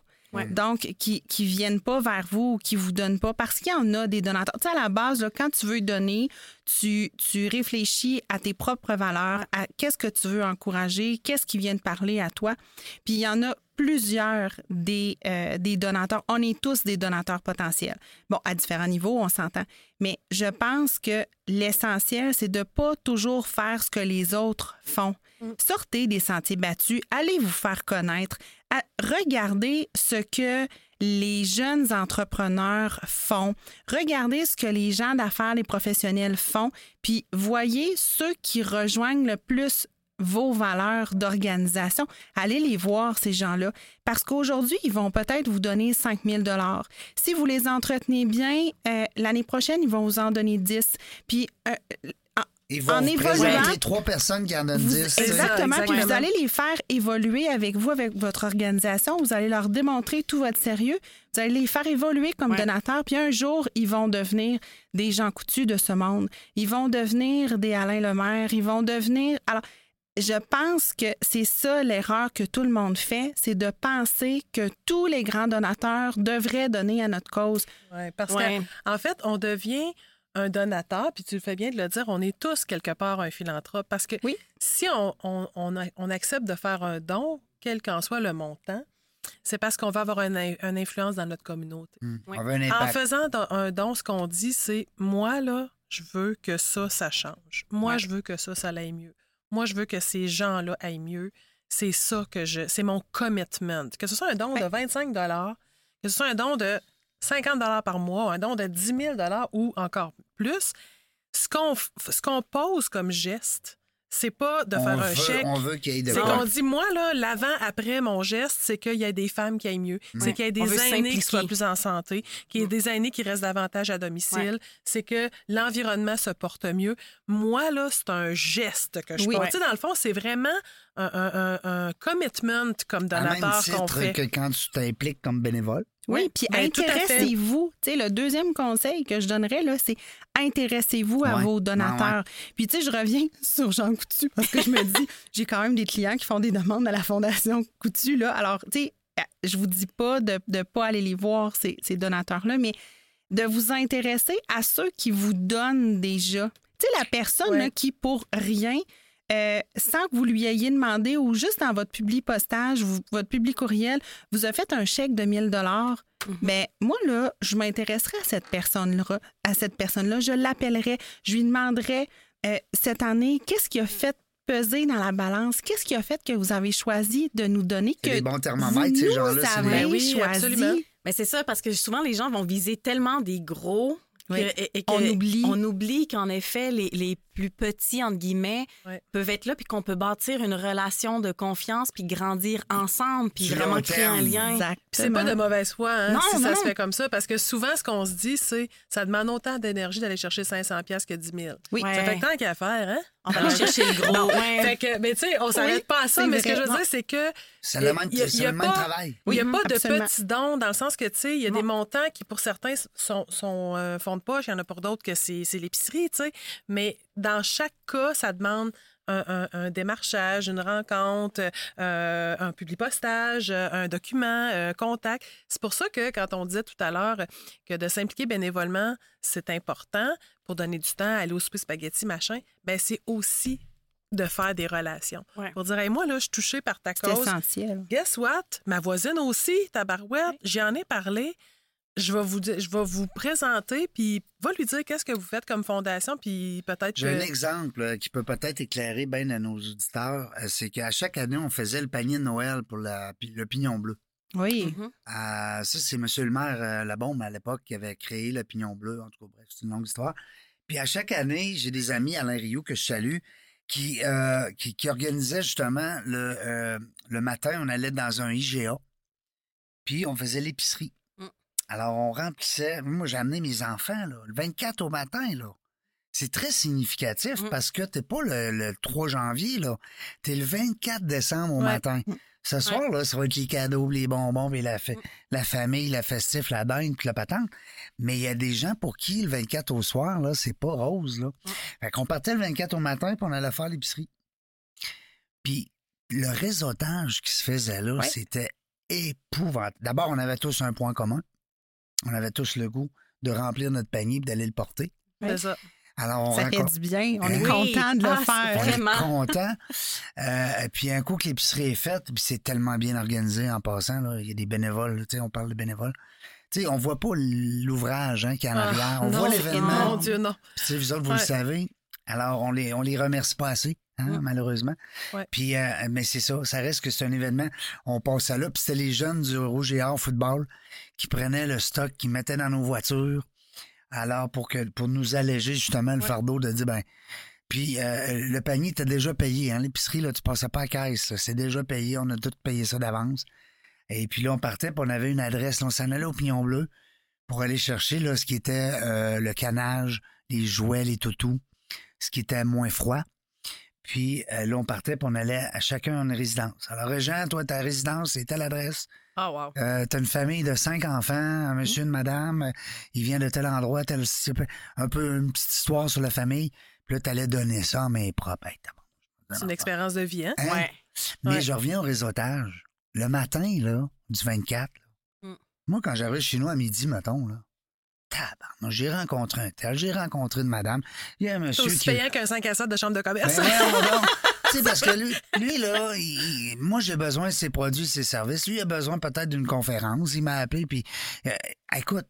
Donc, qui qui viennent pas vers vous ou qui vous donnent pas, parce qu'il y en a des donateurs. Tu sais, à la base, là, quand tu veux donner, tu, tu réfléchis à tes propres valeurs, à qu'est-ce que tu veux encourager, qu'est-ce qui vient de parler à toi. Puis il y en a plusieurs des, euh, des donateurs. On est tous des donateurs potentiels. Bon, à différents niveaux, on s'entend. Mais je pense que l'essentiel, c'est de ne pas toujours faire ce que les autres font. Sortez des sentiers battus, allez vous faire connaître, regardez ce que les jeunes entrepreneurs font, regardez ce que les gens d'affaires, les professionnels font, puis voyez ceux qui rejoignent le plus vos valeurs d'organisation. Allez les voir, ces gens-là, parce qu'aujourd'hui, ils vont peut-être vous donner 5 000 Si vous les entretenez bien, euh, l'année prochaine, ils vont vous en donner 10. Puis, euh, Ils vont en vous présenter trois personnes qui en donnent vous- 10. tu sais. exactement, puis vous allez les faire évoluer avec vous, avec votre organisation. Vous allez leur démontrer tout votre sérieux. Vous allez les faire évoluer comme Ouais. donateurs. Puis un jour, ils vont devenir des gens coutus de ce monde. Ils vont devenir des Alain Lemaire. Ils vont devenir... Alors, je pense que c'est ça l'erreur que tout le monde fait, c'est de penser que tous les grands donateurs devraient donner à notre cause. Ouais, parce Ouais. qu'en fait, on devient un donateur, puis tu le fais bien de le dire, on est tous quelque part un philanthrope. Parce que Oui. si on, on- on a- on accepte de faire un don, quel qu'en soit le montant, c'est parce qu'on va avoir une, in- une influence dans notre communauté. Hmm. En faisant un don, ce qu'on dit, c'est moi, là, je veux que ça, ça change. Moi, Ouais. je veux que ça, ça aille mieux. Moi, je veux que ces gens-là aillent mieux. C'est ça que je. C'est mon commitment. Que ce soit un don de 25 que ce soit un don de 50 par mois, un don de 10 000 ou encore plus, ce qu'on qu'on pose comme geste, c'est pas de on faire un chèque. On veut qu'il y ait de C'est qu'on dit, moi, là, l'avant, après mon geste, c'est qu'il y ait des femmes qui aillent mieux. C'est qu'il y ait des aînés qui soient plus en santé, qu'il y ait des aînés qui restent davantage à domicile. C'est que l'environnement se porte mieux. Moi, là, c'est un geste que je Oui. pose. Ouais. Dans le fond, c'est vraiment un, un- un- un commitment comme À même donateur qu'on titre fait. que quand tu t'impliques comme bénévole. Oui, puis ben, intéressez-vous. Tu sais, le deuxième conseil que je donnerais, là, c'est intéressez-vous à Ouais. vos Ouais, donateurs. Puis, tu sais, je reviens sur Jean Coutu parce que je me dis, j'ai quand même des clients qui font des demandes à la Fondation Coutu, là. Alors, tu sais, je vous dis pas de ne pas aller les voir, ces, ces donateurs-là, mais de vous intéresser à ceux qui vous donnent déjà. Tu sais, la personne Ouais. là, qui, pour rien, euh, sans que vous lui ayez demandé ou juste dans votre public postage, vous- votre public courriel, vous a fait un chèque de 1000 dollars. Ben moi là, je m'intéresserai à cette personne-là, à cette personne-là, je l'appellerai, je lui demanderai euh, cette année qu'est-ce qui a fait peser dans la balance, qu'est-ce qui a fait que vous avez choisi de nous donner que des bons vous thermomètres, ces nous gens-là. c'est avez des- Ben oui, choisi. absolument. Mais c'est ça, parce que souvent, les gens vont viser tellement des gros que- Oui. et, et que On oublie. on oublie qu'en effet, les, les plus petits, entre guillemets, Ouais. peuvent être là, puis qu'on peut bâtir une relation de confiance, puis grandir ensemble, puis vraiment créer un lien. Puis c'est pas de mauvaise foi hein, Non, si ça non. se fait comme ça, parce que souvent, ce qu'on se dit, c'est ça demande autant d'énergie d'aller chercher 500 pièces que 10 000. Oui. Ouais. Ça fait tant qu'à faire, hein? On va aller chercher le gros. ouais. Fait que, mais tu sais, on s'arrête Oui, pas à ça, mais ce que je veux Non. dire, c'est que C'est le même, Il y a- c'est il y a le même pas- travail. il n'y a pas de petits dons dans le sens que, tu sais, il y a des montants qui, pour certains, sont, sont euh, fonds de poche. Il y en a pour d'autres que c'est c'est l'épicerie, tu sais. Mais dans chaque cas, ça demande un, un- un démarchage, une rencontre, euh, un public postage, euh, un document, un contact. C'est pour ça que quand on disait tout à l'heure que de s'impliquer bénévolement, c'est important pour donner du temps, aller au souper spaghetti, machin, ben c'est aussi de faire des relations. Ouais. Pour dire, Hey, moi, là, je suis touchée par ta C'est cause. essentiel. Guess what? Ma voisine aussi, tabarouette, j'y en ai parlé. Je vais vous dire- je vais vous présenter, puis va lui dire qu'est-ce que vous faites comme fondation, puis peut-être J'ai un exemple euh, qui peut peut-être éclairer bien à nos auditeurs. euh, C'est qu'à chaque année, on faisait le panier de Noël pour la, le pignon bleu. Oui. Mhm. Euh, ça, c'est M. le maire euh, Labombe à l'époque qui avait créé le pignon bleu. En tout cas, bref, c'est une longue histoire. Puis à chaque année, j'ai des amis, Alain Rio, que je salue, qui, euh, qui, qui organisaient justement le, euh, le matin, on allait dans un IGA, puis on faisait l'épicerie. Alors, on remplissait. Moi, j'ai amené mes enfants, là, le 24 au matin, là. C'est très significatif Mm. parce que t'es pas le, le 3 janvier, là. T'es le 24 décembre au Ouais. matin. Ce soir, là, ça va être les cadeaux, les bonbons, puis la, fa- la famille, la festif, la dinde, puis la patente. Mais il y a des gens pour qui le 24 au soir, là, c'est pas rose, là. Fait qu'on partait le 24 au matin, puis on allait faire l'épicerie. Puis le réseautage qui se faisait là, Ouais. c'était épouvantable. D'abord, on avait tous un point commun. On avait tous le goût de remplir notre panier et d'aller le porter. C'est ça. Alors, on Ça fait du bien. On est Oui. content de le Ah, faire. on Vraiment. est content. Euh, puis un coup que l'épicerie est faite, puis c'est tellement bien organisé en passant, là, il y a des bénévoles, là, tu sais, on parle de bénévoles. Tu sais, on voit pas l'ouvrage hein, qui est en Ah, arrière. On non, voit Mon l'événement. Dieu, non. Puis, vous autres, vous Ouais. le savez. Alors, on les, on les remercie pas assez, hein, malheureusement. Ouais. Puis, euh, mais c'est ça, ça reste que c'est un événement. On passe à là. Puis, c'était les jeunes du Rouge et Or football qui prenaient le stock, qui mettaient dans nos voitures. Alors, pour que pour nous alléger justement le Ouais. fardeau de dire, ben, puis euh, le panier était déjà payé. Hein, L'épicerie, là, tu passais pas à caisse. C'est déjà payé. On a tout payé ça d'avance. Et puis là, on partait, puis on avait une adresse. Là, on s'en allait au Pignon Bleu pour aller chercher là, ce qui était euh, le canage, les jouets, les toutous, ce qui était moins froid. Puis euh, là, on partait, puis on allait à chacun une résidence. Alors, Régent, toi, ta résidence, c'est telle adresse. Ah, wow. Euh, t'as une famille de cinq enfants, un monsieur, une madame, euh, il vient de tel endroit, tel un peu une petite histoire sur la famille. Puis là, t'allais donner ça en main propre. Hey, t'as bon. C'est une expérience de vie, hein? Hein? Ouais. Mais Ouais. je reviens au réseautage. Le matin, là, du 24, là, Mm. moi, quand j'arrive chez nous à midi, mettons, là, tabarnak, j'ai rencontré un tel, j'ai rencontré une madame. Il y a un C'est monsieur aussi qui... payant qu'un 5 à 7 de chambre de commerce. Ben. Tu sais, parce que lui, lui là, il- moi, j'ai besoin de ses produits, ses services. Lui, il a besoin peut-être d'une conférence. Il m'a appelé, puis euh, écoute,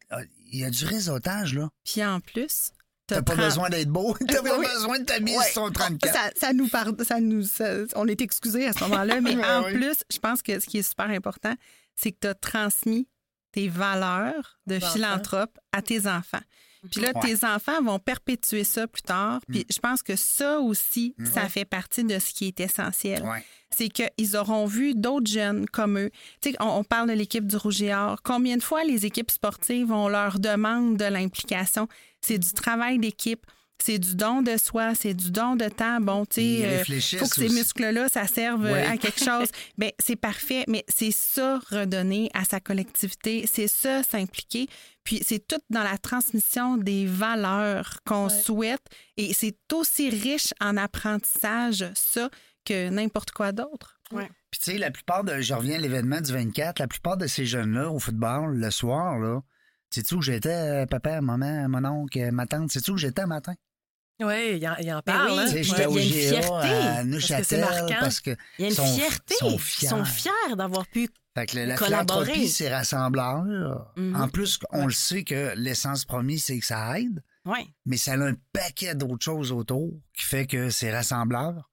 il y a du réseautage, là. Puis en plus, T'as pas besoin d'être beau. T'as pas Oui. besoin de t'habiller Ouais. sur ton 34. Ça, ça nous par- ça nous, ça- on est excusés à ce moment-là, mais Ouais, en oui. plus, je pense que ce qui est super important, c'est que tu as transmis tes valeurs de philanthrope à tes enfants. Puis là, Ouais. tes enfants vont perpétuer ça plus tard. Puis je pense que ça aussi, ça fait partie de ce qui est essentiel. Ouais. C'est qu'ils auront vu d'autres jeunes comme eux. Tu sais, on, on parle de l'équipe du Rouge et Or. Combien de fois les équipes sportives, on leur demande de l'implication? C'est du travail d'équipe. C'est du don de soi, c'est du don de temps. Bon, tu sais, euh, réfléchissent faut que ces muscles-là, ça serve euh, Ouais. à quelque chose. Bien, c'est parfait, mais c'est ça redonner à sa collectivité, c'est ça s'impliquer. Puis c'est tout dans la transmission des valeurs qu'on Ouais. souhaite et c'est aussi riche en apprentissage, ça, que n'importe quoi d'autre. Puis tu sais, la plupart de. Je reviens à l'événement du 24, la plupart de ces jeunes-là au football, le soir, là, sais-tu où j'étais, euh, papa, maman, mon oncle, ma tante? Sais-tu où j'étais le matin? Oui, il en, il en Ben parle. oui. hein? Ouais. au Il y a une GA fierté, à Neuchâtel c'est marquant. parce que Il y a une sont- fierté. sont Ils sont fiers d'avoir pu. Fait que la Collaborer. philanthropie, c'est rassembleur. Mhm. En plus, on le sait que l'essence promise, c'est que ça aide, Ouais. mais ça a un paquet d'autres choses autour qui fait que c'est rassembleur.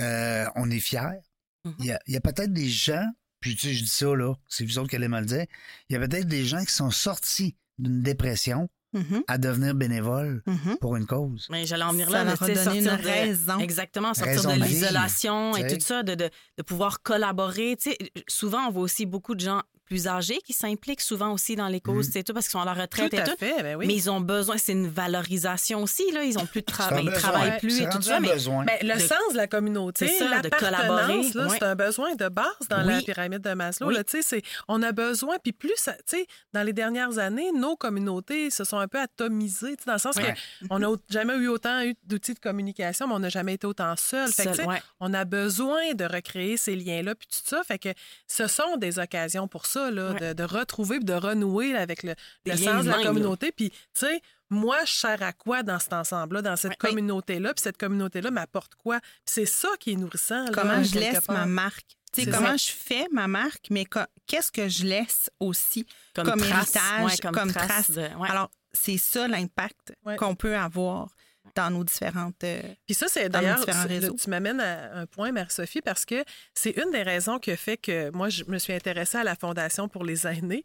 Euh, on est fiers. Mhm. Il y a, il y a peut-être des gens, puis tu sais, je dis ça, là, c'est vous autres qui allez me le dire, il y a peut-être des gens qui sont sortis d'une dépression Mhm, à devenir bénévoles mhm. pour une cause. Mais j'allais en venir là, sais, donné une sortir de- raison. Exactement, sortir Raison de l'isolation et tout ça, de, de, de pouvoir collaborer. Tu sais, souvent, on voit aussi beaucoup de gens plus âgés qui s'impliquent souvent aussi dans les causes, c'est tout, parce qu'ils sont à la retraite Tout et à tout. fait, ben oui. Mais ils ont besoin, c'est une valorisation aussi, là. Ils ont plus de travail, ils travaillent plus et tout ça. Mais le de- sens de la communauté, C'est ça, de l'appartenance, collaborer, ouais. c'est un besoin de base dans la Oui. pyramide de Maslow. Oui. là, on a besoin, puis plus, tu sais, dans les dernières années, nos communautés se sont un peu atomisées, dans le sens Ouais. qu'on n'a jamais eu autant eu d'outils de communication, mais on n'a jamais été autant seul. Fait que, ouais. On a besoin de recréer ces liens-là, puis tout ça. Fait que ce sont des occasions pour ça, là, Ouais. de, de retrouver, de renouer avec le, sens de la communauté. Puis, tu sais, moi, je sers à quoi dans cet ensemble-là, dans cette Ouais. Communauté-là, puis cette communauté-là m'apporte quoi? Puis c'est ça qui est nourrissant. là, Comment je laisse part. ma marque? Tu sais, C'est comment je fais ma marque, mais qu'est-ce que je laisse aussi Comme comme, trace, héritage, ouais, comme comme, trace trace? de- ouais. Alors, c'est ça l'impact qu'on peut avoir dans nos différentes... euh, Puis ça, c'est d'ailleurs, tu m'amènes à un point, Marie-Sophie, parce que c'est une des raisons qui a fait que moi, je me suis intéressée à la Fondation pour les aînés.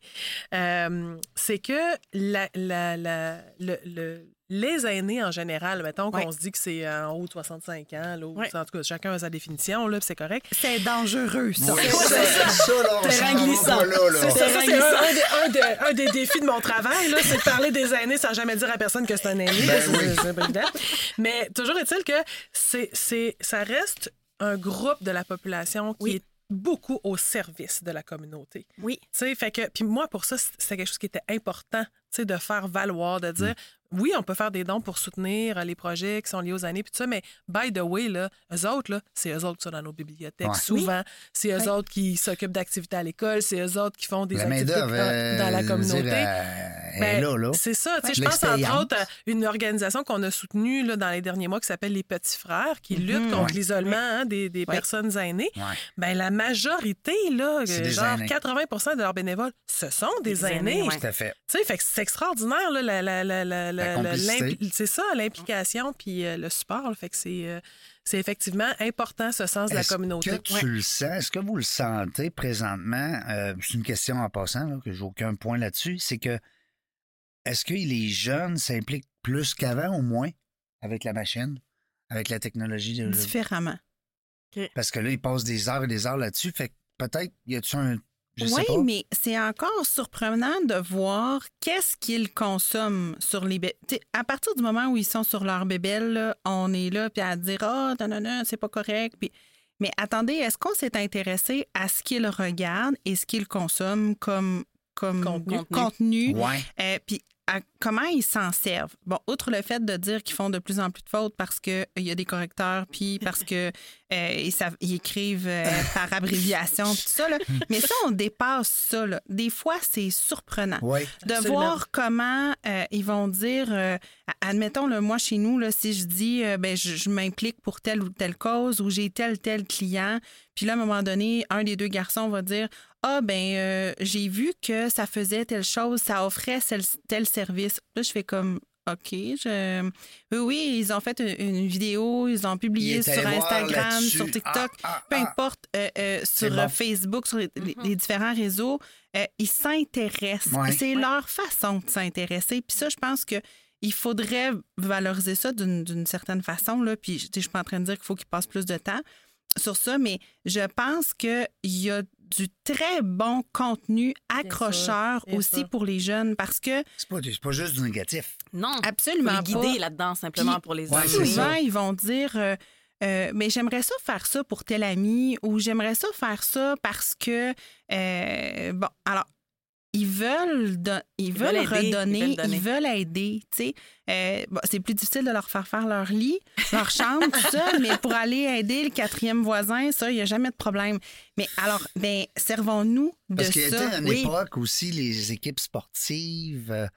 Euh, c'est que la, la- la- le- le- les aînés en général, mettons qu'on se dit que c'est en haut de 65 ans, là, ou- Ouais. en tout cas, chacun a sa définition, là, puis c'est correct. C'est dangereux, ça. Oui, c'est c'est ça. ça, là, on Terrain s'en va glissant. pas là, là. C'est ça, ça, Terrain c'est un, un des, un des- un des défis de mon travail, là, c'est de parler des aînés sans jamais dire à personne que c'est un aîné. Ben là, c'est- oui. c'est pas évident. Mais toujours est-il que c'est, c'est, ça reste un groupe de la population qui Oui. est beaucoup au service de la communauté. Oui. Tu sais, fait que, puis moi, pour ça, c'était quelque chose qui était important, tu sais, de faire valoir, de dire, oui, on peut faire des dons pour soutenir euh, les projets qui sont liés aux années, puis tout ça, mais by the way, là, eux autres, là, c'est eux autres qui sont dans nos bibliothèques Ouais. souvent. C'est eux autres qui s'occupent d'activités à l'école, c'est eux autres qui font des La activités main-d'œuvre, dans, dans la euh, communauté. dire, euh, Ben, là, là. C'est ça. tu sais, Ouais. Je pense entre autres à une organisation qu'on a soutenue là, dans les derniers mois qui s'appelle Les Petits Frères, qui Mhm. lutte contre Ouais. l'isolement hein, des, des Ouais. personnes aînées. Ouais. Ben, la majorité, là, euh, genre aînés. 80% de leurs bénévoles, ce sont des, Des aînés. aînés, ouais. Tout à fait. C'est extraordinaire, là, la, la, la, c'est ça, l'implication puis euh, le support. là. fait que c'est, euh, c'est effectivement important, ce sens de la Est-ce communauté. que tu Ouais. le sens? Est-ce que vous le sentez présentement? Euh, c'est une question en passant, là, que j'ai aucun point là-dessus. C'est que est-ce que les jeunes s'impliquent plus qu'avant, au moins, avec la machine, avec la technologie? de- Différemment. Parce que là, ils passent des heures et des heures là-dessus. Fait que peut-être, y a-tu un. Je oui, mais c'est encore surprenant de voir qu'est-ce qu'ils consomment sur les bébés. À partir du moment où ils sont sur leur bébelle, là, on est là puis à dire ah non non non c'est pas correct. Puis mais attendez, est-ce qu'on s'est intéressé à ce qu'ils regardent et ce qu'ils consomment comme comme Contenu. contenu, Ouais. euh, puis à comment ils s'en servent? Bon, outre le fait de dire qu'ils font de plus en plus de fautes parce qu'il y a des correcteurs, puis parce que euh, ils, savent- ils écrivent euh, par abréviation, puis tout ça. Là. Mais ça, on dépasse ça. là. Des fois, c'est surprenant. De Absolument. voir comment euh, ils vont dire, euh, admettons, le moi chez nous, là, si je dis, euh, ben, je, je m'implique pour telle ou telle cause ou j'ai tel, tel client, puis là, à un moment donné, un des deux garçons va dire, ah, ben, euh, j'ai vu que ça faisait telle chose, ça offrait tel, tel service. Là, je fais comme, OK, je... oui, oui, ils ont fait une, une vidéo, ils ont publié sur Instagram, sur TikTok, Ah, ah, peu ah. importe, euh, euh, sur bon. euh, Facebook, sur les, les différents réseaux, euh, ils s'intéressent. Ouais. C'est leur façon de s'intéresser. Puis ça, je pense que il faudrait valoriser ça d'une d'une certaine façon. Là. Puis je suis pas en train de dire qu'il faut qu'ils passent plus de temps sur ça, mais je pense qu'il y a du très bon contenu accrocheur aussi pour les jeunes parce que C'est pas, c'est pas juste du négatif. Non. absolument les guider là-dedans simplement Puis, pour les Ouais, Souvent, ils vont dire euh, euh, mais j'aimerais ça faire ça pour tel ami ou j'aimerais ça faire ça parce que euh, bon alors ils veulent don- ils, veulent, veulent aider, ils redonner veulent ils veulent aider tu sais. Euh, bon, c'est plus difficile de leur faire faire leur lit leur chambre tout ça mais pour aller aider le quatrième voisin ça il y a jamais de problème. Mais alors ben servons-nous de Parce qu'il y a ça. une oui. époque aussi, les équipes sportives. euh,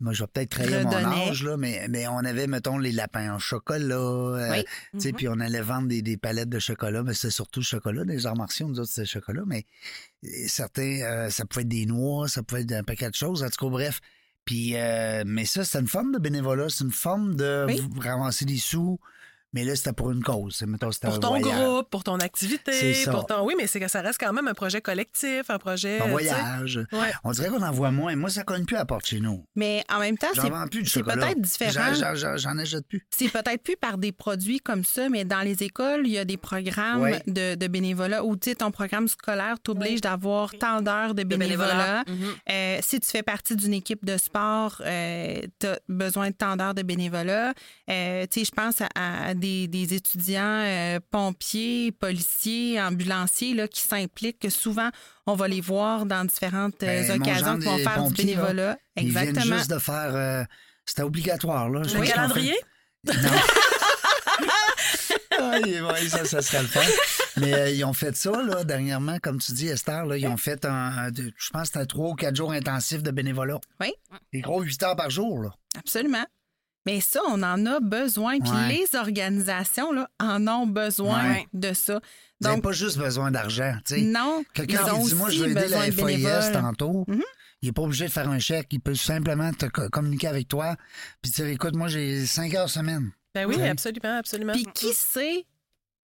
moi, je vais peut-être trahir mon âge, là, mais, mais on avait, mettons, les lapins en chocolat. euh, Oui. tu sais, Mhm. Puis on allait vendre des, des palettes de chocolat, mais c'était surtout le chocolat. Des arts martiaux, nous autres, c'était chocolat. Mais euh, certains, euh, ça pouvait être des noix, ça pouvait être un paquet de choses. En tout cas, bref. Puis, euh, mais ça, c'est une forme de bénévolat. C'est une forme de Oui. ramasser des sous. Mais là, c'était pour une cause. Mettons, c'était Pour ton voyage. groupe, pour ton C'est activité, ça. pour ton... Oui, mais c'est que ça reste quand même un projet collectif, un projet... Un euh, voyage. Ouais. On dirait qu'on en voit moins. Moi, ça cogne plus à la porte chez nous. Mais en même temps, J'en c'est peut-être différent. J'en- achète plus. C'est peut-être plus par des produits comme ça, mais dans les écoles, il y a des programmes de, de bénévolat où tu sais, ton programme scolaire t'oblige d'avoir tant d'heures de bénévolat. bénévolat. Euh, si tu fais partie d'une équipe de sport, tu as besoin de tant d'heures de bénévolat. Euh, tu sais, je pense à, à des, des étudiants euh, pompiers, policiers, ambulanciers là, qui s'impliquent, que souvent, on va les voir dans différentes euh, Ben, occasions qui vont faire du là, bénévolat. Ils viennent Exactement. juste de faire. euh, C'était obligatoire, là. Je Le calendrier? fait- Non. Ah, est vrai, ça, ça serait le fun. Mais euh, ils ont fait ça, là, dernièrement, comme tu dis, Esther, là, ils ont fait un, un- de- je pense que c'était trois ou quatre jours intensifs de bénévolat. Oui. Des gros huit heures par jour, là. Absolument. Mais ça, on en a besoin. Puis Ouais. les organisations là, en ont besoin Ouais. de ça. N'avez Donc, pas juste besoin d'argent, tu sais. non, Quelqu'un ils qui dit, moi, je veux aider la bénévoles. tantôt. Mhm. Il n'est pas obligé de faire un chèque. Il peut simplement te co- communiquer avec toi puis dire, écoute, moi, j'ai cinq heures semaine. Ben oui, Ouais. absolument, absolument. Puis qui sait,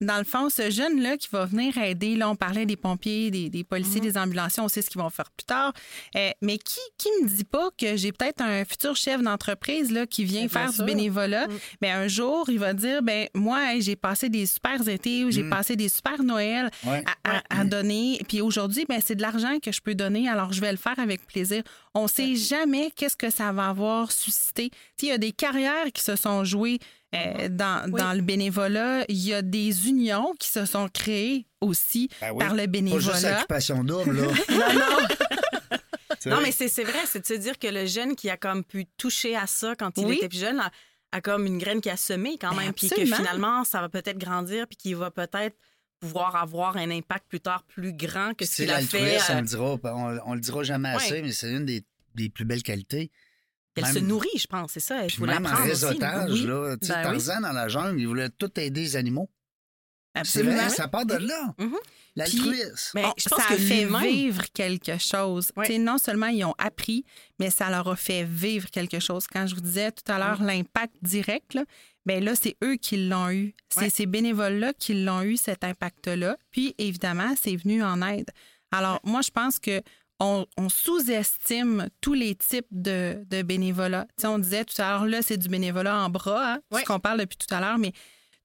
dans le fond, ce jeune-là qui va venir aider, là, on parlait des pompiers, des, des policiers, Mhm. des ambulanciers, on sait ce qu'ils vont faire plus tard. Euh, mais qui qui me dit pas que j'ai peut-être un futur chef d'entreprise là, qui vient bien faire sûr. du bénévolat? Mm. Mais un jour, il va dire, ben moi, hey, j'ai passé des super étés ou j'ai Mm. passé des super Noël Ouais. à, à- à donner. Puis aujourd'hui, ben, c'est de l'argent que je peux donner, alors je vais le faire avec plaisir. On sait jamais qu'est-ce que ça va avoir suscité. Tu sais, Il y a des carrières qui se sont jouées euh, dans, Oui. dans le bénévolat. Il y a des unions qui se sont créées aussi Ben oui. par le Pas juste bénévolat. occupation double, là. Non, mais c'est vrai, c'est de se dire que le jeune qui a comme pu toucher à ça quand il Oui. était plus jeune a, a comme une graine qui a semé quand Ben, même, puis que finalement, ça va peut-être grandir, puis qu'il va peut-être pouvoir avoir un impact plus tard plus grand que ce qu'il a fait. l'altruisme, on euh, le dira. On, on le dira jamais assez, mais c'est une des, des plus belles qualités. Même- se nourrit, je pense, c'est ça. Il Puis faut même en aussi. réseautage, Oui. là, tu sais, Ben oui. Tarzan dans la jungle, il voulait tout aider les animaux. C'est Absolument. vrai, ça part de là. Mhm. L'altruisme. Mais Oh, je pense ça que a fait vivre quelque chose. Sais, Non seulement ils ont appris, mais ça leur a fait vivre quelque chose. Quand je vous disais tout à l'heure l'impact direct, là, ben là, c'est eux qui l'ont eu. C'est ces bénévoles-là qui l'ont eu, cet impact-là. Puis, évidemment, c'est venu en aide. Alors, moi, je pense que on, on sous-estime tous les types de, de bénévolat. On disait tout à l'heure, là, c'est du bénévolat en bras, hein, ce qu'on parle depuis tout à l'heure, mais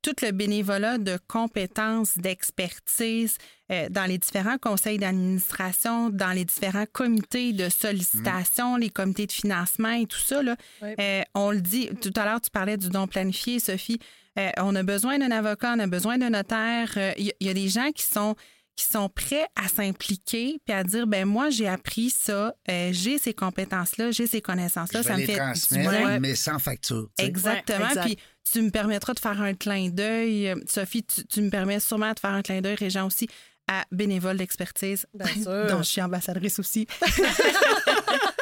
tout le bénévolat de compétences, d'expertise euh, dans les différents conseils d'administration, dans les différents comités de sollicitation, les comités de financement et tout ça. Là, euh, on le dit, tout à l'heure, tu parlais du don planifié, Sophie. Euh, on a besoin d'un avocat, on a besoin d'un notaire. Il y, il y a des gens qui sont qui sont prêts à s'impliquer puis à dire ben moi j'ai appris ça, euh, j'ai ces compétences là, j'ai ces connaissances là, je ça vais me les fait transmettre, mais sans facture. tu sais. Exactement. Ouais, exact. Puis tu me permettras de faire un clin d'œil. Euh, Sophie, tu, tu me permets sûrement de faire un clin d'œil, Régent aussi, à bénévole d'expertise, Bien sûr. dont je suis ambassadrice aussi.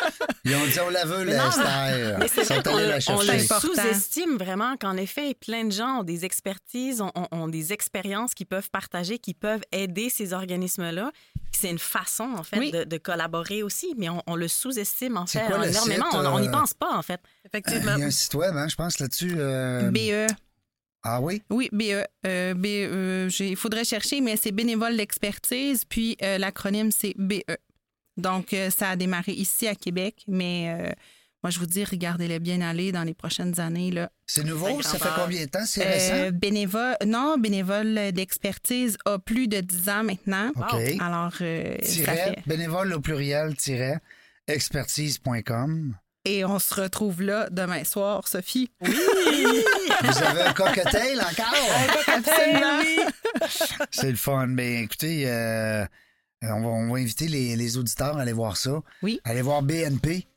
Ils ont dit, on la veut, la on chercher. le C'est important. sous-estime vraiment qu'en effet, plein de gens ont des expertises, ont, ont- ont des expériences qu'ils peuvent partager, qui peuvent aider ces organismes-là. C'est une façon, en fait, Oui. de, de collaborer aussi, mais on, on le sous-estime, en fait, quoi le énormément. site, On- On n'y euh, pense pas, en fait. Effectivement. Il y a un site web, hein, je pense, là-dessus. euh, BE. Ah oui? Oui, BE. Euh, BE. Il faudrait chercher, mais c'est bénévole d'expertise, puis euh, l'acronyme, c'est BE. Donc, euh, ça a démarré ici à Québec, mais euh, moi, je vous dis, regardez-le bien aller dans les prochaines années. Là. C'est nouveau? Ça fait combien de temps? C'est Euh, récent? bénévole, non, bénévole d'expertise a plus de 10 ans maintenant. OK. Alors, euh, ça Tiret, fait. bénévole au pluriel, tiret, expertise.com. Et on se retrouve là demain soir, Sophie. Vous avez un cocktail encore? Absolument. C'est le fun. Ben, écoutez, euh, on, va, on va inviter les, les auditeurs à aller voir ça. Oui. Aller voir BNP.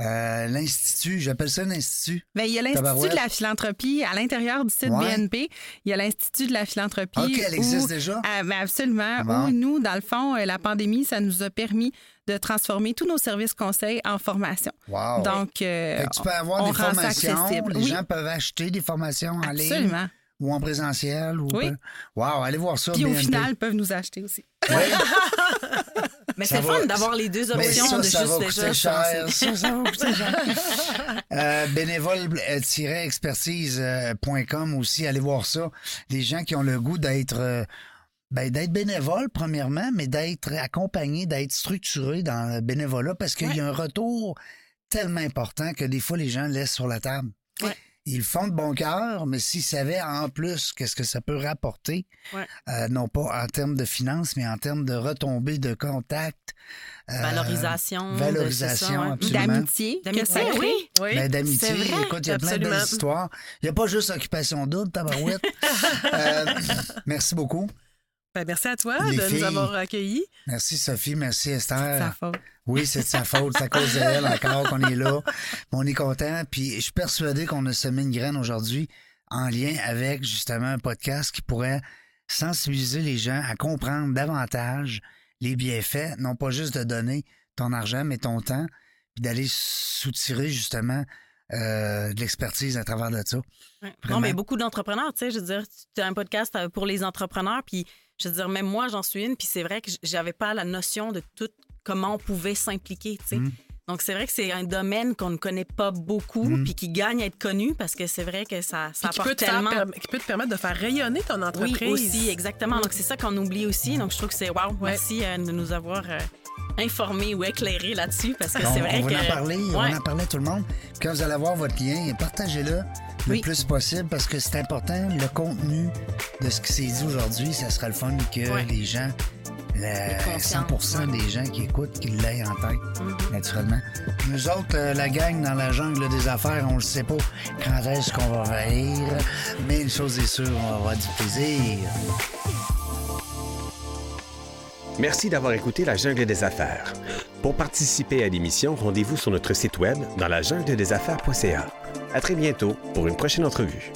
Euh, L'Institut, j'appelle ça un institut. Ben, il y a l'Institut de la philanthropie à l'intérieur du site Ouais. BNP. Il y a l'Institut de la philanthropie. OK, elle existe où- déjà? Ah, ben absolument. Bon. Où nous, dans le fond, euh, la pandémie, ça nous a permis de transformer tous nos services conseils en formation. Wow. Donc, euh, tu peux avoir on des rend formations. Les Oui. gens peuvent acheter des formations en ligne absolument. ou en présentiel. Ou Oui. Wow, allez voir ça. Puis au final, ils peuvent nous acheter aussi. Oui. Mais c'est fun d'avoir les deux Mais options ça, de ça juste va déjà cher. Ça, ça va coûter cher. euh, bénévole-expertise.com aussi, allez voir ça. Les gens qui ont le goût d'être euh, ben, d'être bénévole, premièrement, mais d'être accompagné, d'être structuré dans le bénévolat parce qu'il y a un retour tellement important que des fois, les gens laissent sur la table. Ouais. Ils le font de bon cœur, mais s'ils savaient en plus qu'est-ce que ça peut rapporter, Ouais. euh, non pas en termes de finances, mais en termes de retombées de contact. euh, Valorisation. D'amitié. D'amitié, oui. Oui. Ben, d'amitié, écoute, il y a plein de absolument. belles histoires. Il n'y a pas juste occupation double, tabarouette. Euh, merci beaucoup. Ben, merci à toi Les de filles. nous avoir accueillis. Merci Sophie, merci C'est Esther. sa faute. Oui, c'est de sa faute, c'est à cause d'elle encore qu'on est là. Mais on est content. Puis je suis persuadé qu'on a semé une graine aujourd'hui en lien avec justement un podcast qui pourrait sensibiliser les gens à comprendre davantage les bienfaits, non pas juste de donner ton argent, mais ton temps, puis d'aller soutirer justement euh, de l'expertise à travers de ça. Ouais. Non, mais beaucoup d'entrepreneurs, tu sais, je veux dire, tu as un podcast euh, pour les entrepreneurs, puis je veux dire, même moi, j'en suis une, puis c'est vrai que j'avais pas la notion de tout comment on pouvait s'impliquer, tu sais. Mm. Donc, c'est vrai que c'est un domaine qu'on ne connaît pas beaucoup, Mm. puis qui gagne à être connu parce que c'est vrai que ça, ça peut, te tellement. qui peut te permettre de faire rayonner ton Oui, entreprise. aussi, exactement. Donc, c'est ça qu'on oublie aussi. Donc, je trouve que c'est wow. Ouais. Merci euh, de nous avoir euh, informés ou éclairés là-dessus parce que On, c'est vrai on va que. en parler, on Ouais. va en parler à tout le monde. Puis Quand vous allez avoir votre lien, partagez-le le Oui. plus possible parce que c'est important. Le contenu de ce qui s'est dit aujourd'hui, ça sera le fun que Ouais. les gens, la- conscience, 100% des gens qui écoutent, qu'ils l'aient en tête, Mhm. naturellement. Nous autres, euh, la gang dans la jungle des affaires, on ne sait pas quand est-ce qu'on va venir, mais une chose est sûre, on va avoir du plaisir. Merci d'avoir écouté La Jungle des Affaires. Pour participer à l'émission, rendez-vous sur notre site web dans la jungle des affaires.ca. À très bientôt pour une prochaine entrevue.